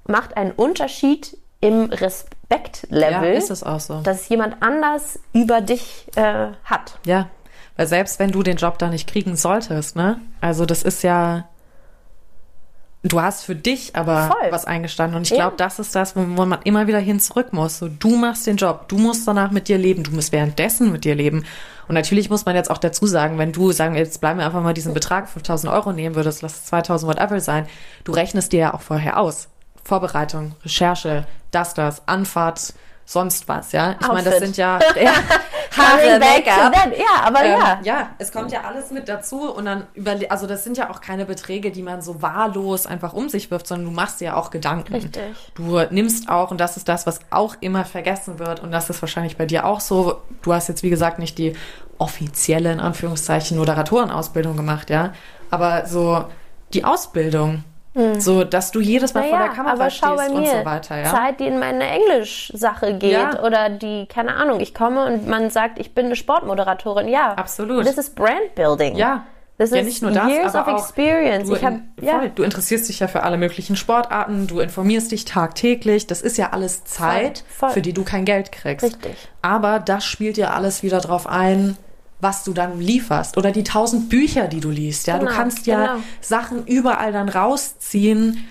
macht einen Unterschied im Respektlevel, Ja, ist es auch so. dass jemand anders über dich äh, hat. Ja, weil selbst wenn du den Job da nicht kriegen solltest, ne? Also das ist ja, du hast für dich aber Voll. was eingestanden und ich glaube, das ist das, wo wo man immer wieder hin zurück muss. So, du machst den Job, du musst danach mit dir leben, du musst währenddessen mit dir leben. Und natürlich muss man jetzt auch dazu sagen, wenn du, sagen wir jetzt bleiben wir einfach mal diesen Betrag 5000 Euro nehmen würdest, lass es 2000 whatever sein, du rechnest dir ja auch vorher aus. Vorbereitung, Recherche, das, das, Anfahrt, sonst was, ja. Ich meine, das sind ja, ja Haare, Make-up. Ja, aber Ähm, ja. ja, es kommt ja alles mit dazu und dann überle also das sind ja auch keine Beträge, die man so wahllos einfach um sich wirft, sondern du machst dir ja auch Gedanken. Richtig. Du nimmst auch, und das ist das, was auch immer vergessen wird, und das ist wahrscheinlich bei dir auch so, du hast jetzt wie gesagt nicht die offizielle, in Anführungszeichen, Moderatorenausbildung gemacht, ja, aber so die Ausbildung, so, dass du jedes Mal vor der Kamera Hm. aber schau stehst bei mir, und so weiter, ja. Zeit, die in meine Englisch-Sache geht Ja. oder die, keine Ahnung, ich komme und man sagt, ich bin eine Sportmoderatorin. Ja, Absolut. Das ist Brandbuilding. Ja. Das ja, ist nicht nur das, years aber auch experience. Du, ich hab, in, ja, voll, du interessierst dich ja für alle möglichen Sportarten, du informierst dich tagtäglich. Das ist ja alles Zeit, Voll, voll. für die du kein Geld kriegst. Richtig. Aber das spielt ja alles wieder drauf ein, was du dann lieferst. Oder die tausend Bücher, die du liest. Ja, Genau, du kannst ja genau. Sachen überall dann rausziehen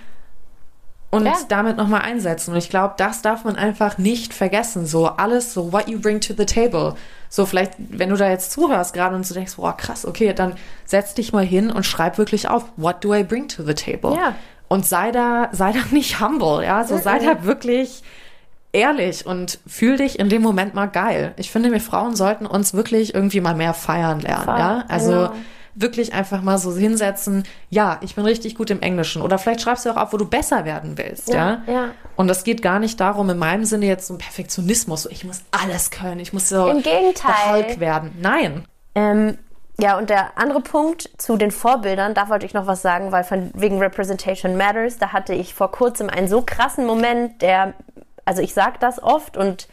und Ja. damit nochmal einsetzen. Und ich glaube, das darf man einfach nicht vergessen. So alles, so what you bring to the table. So vielleicht, wenn du da jetzt zuhörst gerade und du denkst, boah, krass, okay, dann setz dich mal hin und schreib wirklich auf, what do I bring to the table? Ja. Und sei da, sei da nicht humble, ja, so sei da wirklich ehrlich und fühl dich in dem Moment mal geil. Ich finde, wir Frauen sollten uns wirklich irgendwie mal mehr feiern lernen, Voll, ja? Also genau. wirklich einfach mal so hinsetzen, ja, ich bin richtig gut im Englischen oder vielleicht schreibst du auch auf, wo du besser werden willst, ja? Ja, ja. Und das geht gar nicht darum, in meinem Sinne jetzt so ein Perfektionismus, so ich muss alles können, ich muss so Im Gegenteil. der Hulk werden. Nein. Ähm, ja, und der andere Punkt zu den Vorbildern, da wollte ich noch was sagen, weil von wegen Representation Matters, da hatte ich vor kurzem einen so krassen Moment, der, also ich sage das oft und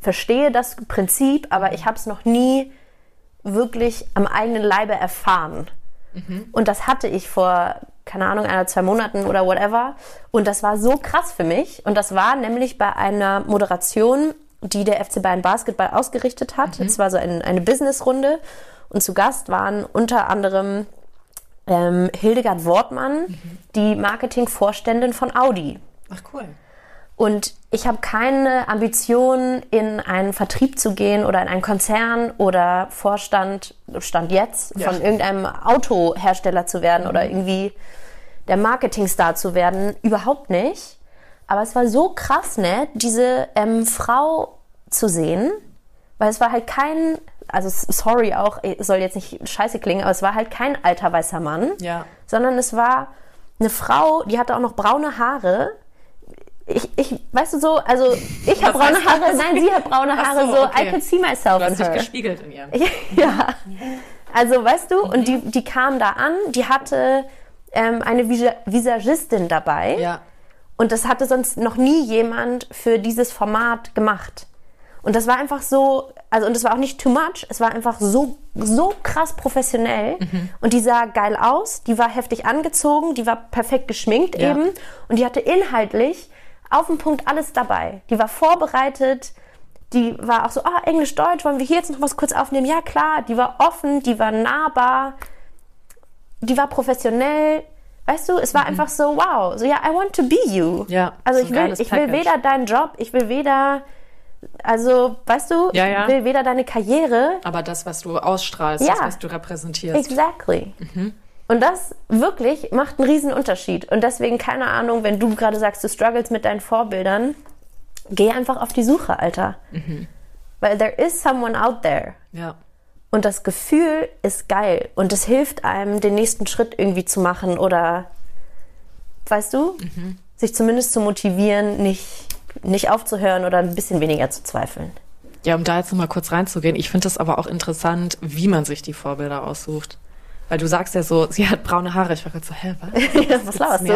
verstehe das Prinzip, aber ich habe es noch nie wirklich am eigenen Leibe erfahren. Und das hatte ich vor, keine Ahnung, einer, zwei Monaten oder whatever. Und das war so krass für mich. Und das war nämlich bei einer Moderation, die der FC Bayern Basketball ausgerichtet hat. Es war so ein, eine Businessrunde. Und zu Gast waren unter anderem ähm, Hildegard Wortmann, die Marketingvorständin von Audi. Ach cool. Und ich habe keine Ambition, in einen Vertrieb zu gehen oder in einen Konzern oder Vorstand, Stand jetzt, Ja. von irgendeinem Autohersteller zu werden oder irgendwie der Marketingstar zu werden. Überhaupt nicht. Aber es war so krass nett, diese ähm, Frau zu sehen, weil es war halt kein, also sorry auch, es soll jetzt nicht scheiße klingen, aber es war halt kein alter weißer Mann Ja. sondern es war eine Frau, die hatte auch noch braune Haare. Ich, ich, weißt du so, also ich habe braune Haare, nein, sie hat braune Haare, so, so, okay. I could see myself Du in hast dich her. gespiegelt in ihr. ja, also weißt du, und die, die kam da an, die hatte ähm, eine Visa Visagistin dabei Ja. und das hatte sonst noch nie jemand für dieses Format gemacht. Und das war einfach so, also und das war auch nicht too much, es war einfach so, so krass professionell. Und die sah geil aus, die war heftig angezogen, die war perfekt geschminkt Ja. eben. Und die hatte inhaltlich auf den Punkt alles dabei. Die war vorbereitet, die war auch so, ah, Englisch, Deutsch, wollen wir hier jetzt noch was kurz aufnehmen? Ja, klar, die war offen, die war nahbar, die war professionell. Weißt du, es war einfach so, wow, so ja, I want to be you. Mhm. Ja, Also so ich will, ich will weder deinen Job, ich will weder, also, weißt du, Ja, ja. ich will weder deine Karriere. Aber das, was du ausstrahlst, Ja. das, was du repräsentierst. Exactly. Mhm. Und das wirklich macht einen riesen Unterschied. Und deswegen, keine Ahnung, wenn du gerade sagst, du struggles mit deinen Vorbildern, geh einfach auf die Suche, Alter. Mhm. Weil there is someone out there. Ja. Und das Gefühl ist geil. Und es hilft einem, den nächsten Schritt irgendwie zu machen oder, weißt du, Mhm. sich zumindest zu motivieren, nicht, nicht aufzuhören oder ein bisschen weniger zu zweifeln. Ja, um da jetzt nochmal kurz reinzugehen, ich finde das aber auch interessant, wie man sich die Vorbilder aussucht. Weil du sagst ja so, sie hat braune Haare. Ich war gerade so, hä, was? Was laberst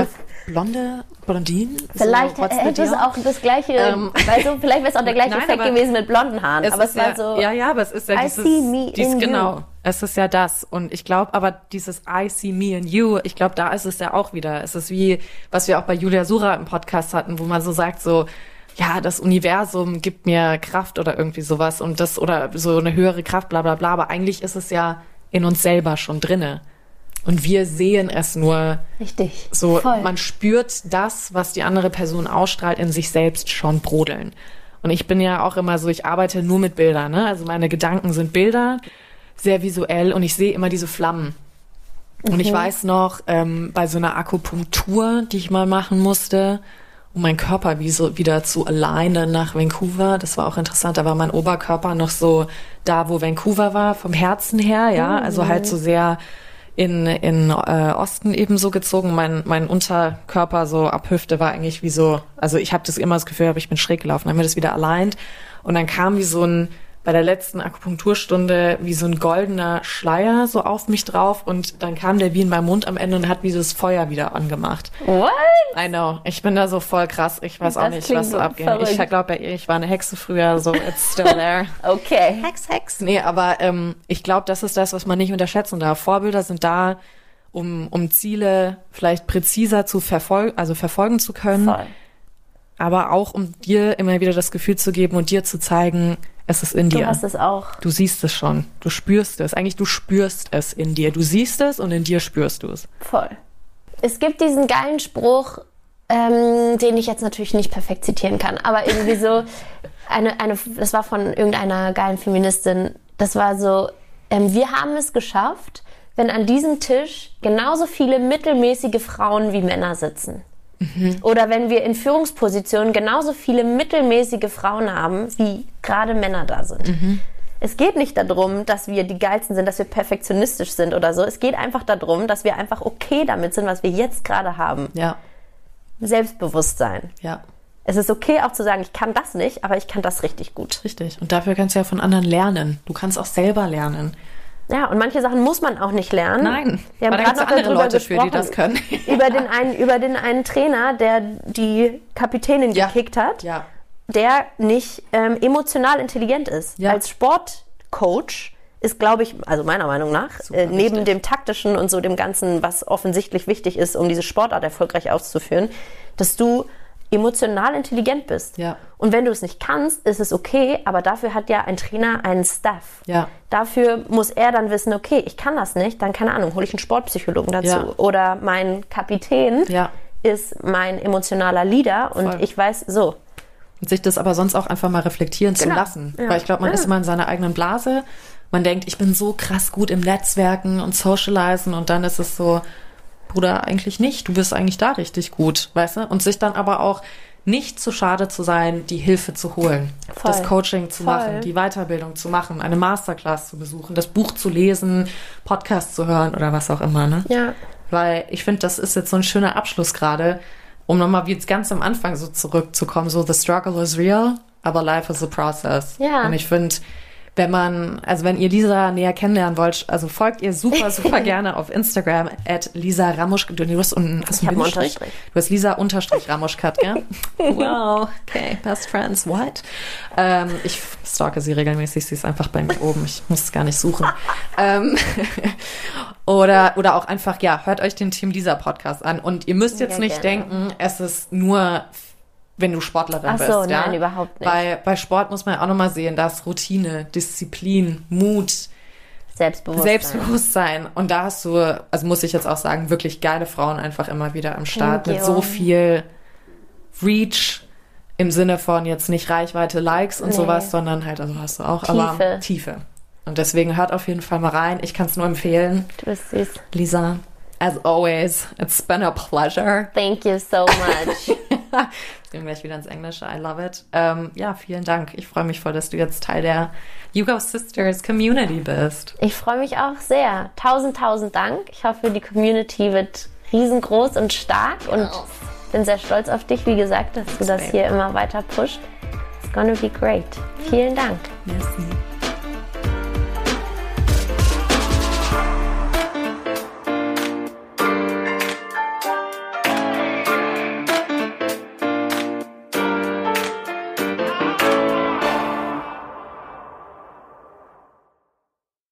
du? blonde Blondinen? Vielleicht so, the hätte es auch das gleiche, Ähm, weißt du, vielleicht wäre es auch der gleiche Nein, Effekt gewesen mit blonden Haaren. aber es war ja, so, Ja, ja, aber es ist ja I dieses. see me dies, in you. genau. Es ist ja das. Und ich glaube, aber dieses I see me in you, ich glaube, da ist es ja auch wieder. Es ist wie, was wir auch bei Julia Sura im Podcast hatten, wo man so sagt, so, ja, das Universum gibt mir Kraft oder irgendwie sowas und das oder so eine höhere Kraft, bla bla bla. Aber eigentlich ist es ja in uns selber schon drinne. Und wir sehen es nur richtig. so, Voll. man spürt das, was die andere Person ausstrahlt, in sich selbst schon brodeln. Und ich bin ja auch immer so, ich arbeite nur mit Bildern, ne? Also meine Gedanken sind Bilder, sehr visuell und ich sehe immer diese Flammen. Und ich weiß noch, ähm, bei so einer Akupunktur, die ich mal machen musste, um meinen Körper wie so wieder zu alleine nach Vancouver. Das war auch interessant. Da war mein Oberkörper noch so da, wo Vancouver war, vom Herzen her, ja. Also halt so sehr in, in äh, Osten eben so gezogen. Mein, mein Unterkörper so ab Hüfte war eigentlich wie so, also ich habe das immer das Gefühl, ich bin schräg gelaufen, dann haben wir das wieder allein. Und dann kam wie so ein bei der letzten Akupunkturstunde wie so ein goldener Schleier so auf mich drauf und dann kam der wie in meinem Mund am Ende und hat wie das Feuer wieder angemacht. What? I know. Ich bin da so voll krass. Ich weiß das auch nicht, was so abgeht. Ich glaube ja, ich war eine Hexe früher, so it's still there. okay. Hex, Hex. Nee, aber ähm, ich glaube, das ist das, was man nicht unterschätzen darf. Vorbilder sind da, um, um Ziele vielleicht präziser zu verfolgen, also verfolgen zu können. Voll. Aber auch um dir immer wieder das Gefühl zu geben und dir zu zeigen, es ist in dir. Du hast es auch. Du siehst es schon. Du spürst es. Eigentlich, du spürst es in dir. Du siehst es und in dir spürst du es. Voll. Es gibt diesen geilen Spruch, ähm, den ich jetzt natürlich nicht perfekt zitieren kann, aber irgendwie so, eine, eine, das war von irgendeiner geilen Feministin. Das war so, ähm, wir haben es geschafft, wenn an diesem Tisch genauso viele mittelmäßige Frauen wie Männer sitzen. Mhm. Oder wenn wir in Führungspositionen genauso viele mittelmäßige Frauen haben, wie gerade Männer da sind. Mhm. Es geht nicht darum, dass wir die Geilsten sind, dass wir perfektionistisch sind oder so. Es geht einfach darum, dass wir einfach okay damit sind, was wir jetzt gerade haben. Ja. Selbstbewusstsein. Ja. Es ist okay auch zu sagen, ich kann das nicht, aber ich kann das richtig gut. Richtig. Und dafür kannst du ja von anderen lernen. Du kannst auch selber lernen. Ja, und manche Sachen muss man auch nicht lernen. Nein, wir haben gerade noch andere Leute für, die das können. über den einen, über den einen Trainer, der die Kapitänin ja. gekickt hat, ja. der nicht ähm, emotional intelligent ist. Ja. Als Sportcoach ist, glaube ich, also meiner Meinung nach, äh, neben wichtig. dem taktischen und so dem Ganzen, was offensichtlich wichtig ist, um diese Sportart erfolgreich auszuführen, dass du emotional intelligent bist. Ja. Und wenn du es nicht kannst, ist es okay, aber dafür hat ja ein Trainer einen Staff. Ja. Dafür muss er dann wissen, okay, ich kann das nicht, dann keine Ahnung, hole ich einen Sportpsychologen dazu. Ja. Oder mein Kapitän ja. ist mein emotionaler Leader und Voll. ich weiß so. Und sich das aber sonst auch einfach mal reflektieren genau. zu lassen. Ja. Weil ich glaube, man ist immer in seiner eigenen Blase. Man denkt, ich bin so krass gut im Netzwerken und Socializen und dann ist es so, Bruder, eigentlich nicht. Du bist eigentlich da richtig gut, weißt du? Und sich dann aber auch nicht zu schade zu sein, die Hilfe zu holen, Voll. das Coaching zu Voll. machen, die Weiterbildung zu machen, eine Masterclass zu besuchen, das Buch zu lesen, Podcast zu hören oder was auch immer, ne? Ja. Weil ich finde, das ist jetzt so ein schöner Abschluss gerade, um nochmal wie jetzt ganz am Anfang so zurückzukommen, so the struggle is real, aber life is a process. Ja. Und ich finde, wenn man, also wenn ihr Lisa näher kennenlernen wollt, also folgt ihr super, super gerne auf Instagram at Lisa Ramuschkat. Du hast einen, hast einen Unterstrich? Du hast Lisa unterstrich Ramuschkat, gell? wow, okay, best friends, what? Ähm, ich stalke sie regelmäßig, sie ist einfach bei mir oben, ich muss es gar nicht suchen. ähm, oder, oder auch einfach, ja, hört euch den Team Lisa Podcast an und ihr müsst jetzt ja, nicht gerne. denken, es ist nur wenn du Sportlerin Ach so, bist. Ja? nein, überhaupt nicht. Bei, bei Sport muss man auch nochmal sehen, dass Routine, Disziplin, Mut, Selbstbewusstsein. Selbstbewusstsein. Und da hast du, also muss ich jetzt auch sagen, wirklich geile Frauen einfach immer wieder am Start mit so viel Reach im Sinne von jetzt nicht Reichweite, Likes und nee. sowas, sondern halt, also hast du auch, Tiefe. aber Tiefe. Und deswegen hört auf jeden Fall mal rein. Ich kann es nur empfehlen. Du bist süß. Lisa, as always, it's been a pleasure. Thank you so much. Gehen gleich wieder ins Englische. I love it. Ähm, ja, vielen Dank. Ich freue mich voll, dass du jetzt Teil der Hugo Sisters Community bist. Ich freue mich auch sehr. Tausend, tausend Dank. Ich hoffe, die Community wird riesengroß und stark und oh. bin sehr stolz auf dich, wie gesagt, dass du das hier immer weiter pusht. It's gonna be great. Vielen Dank. Merci.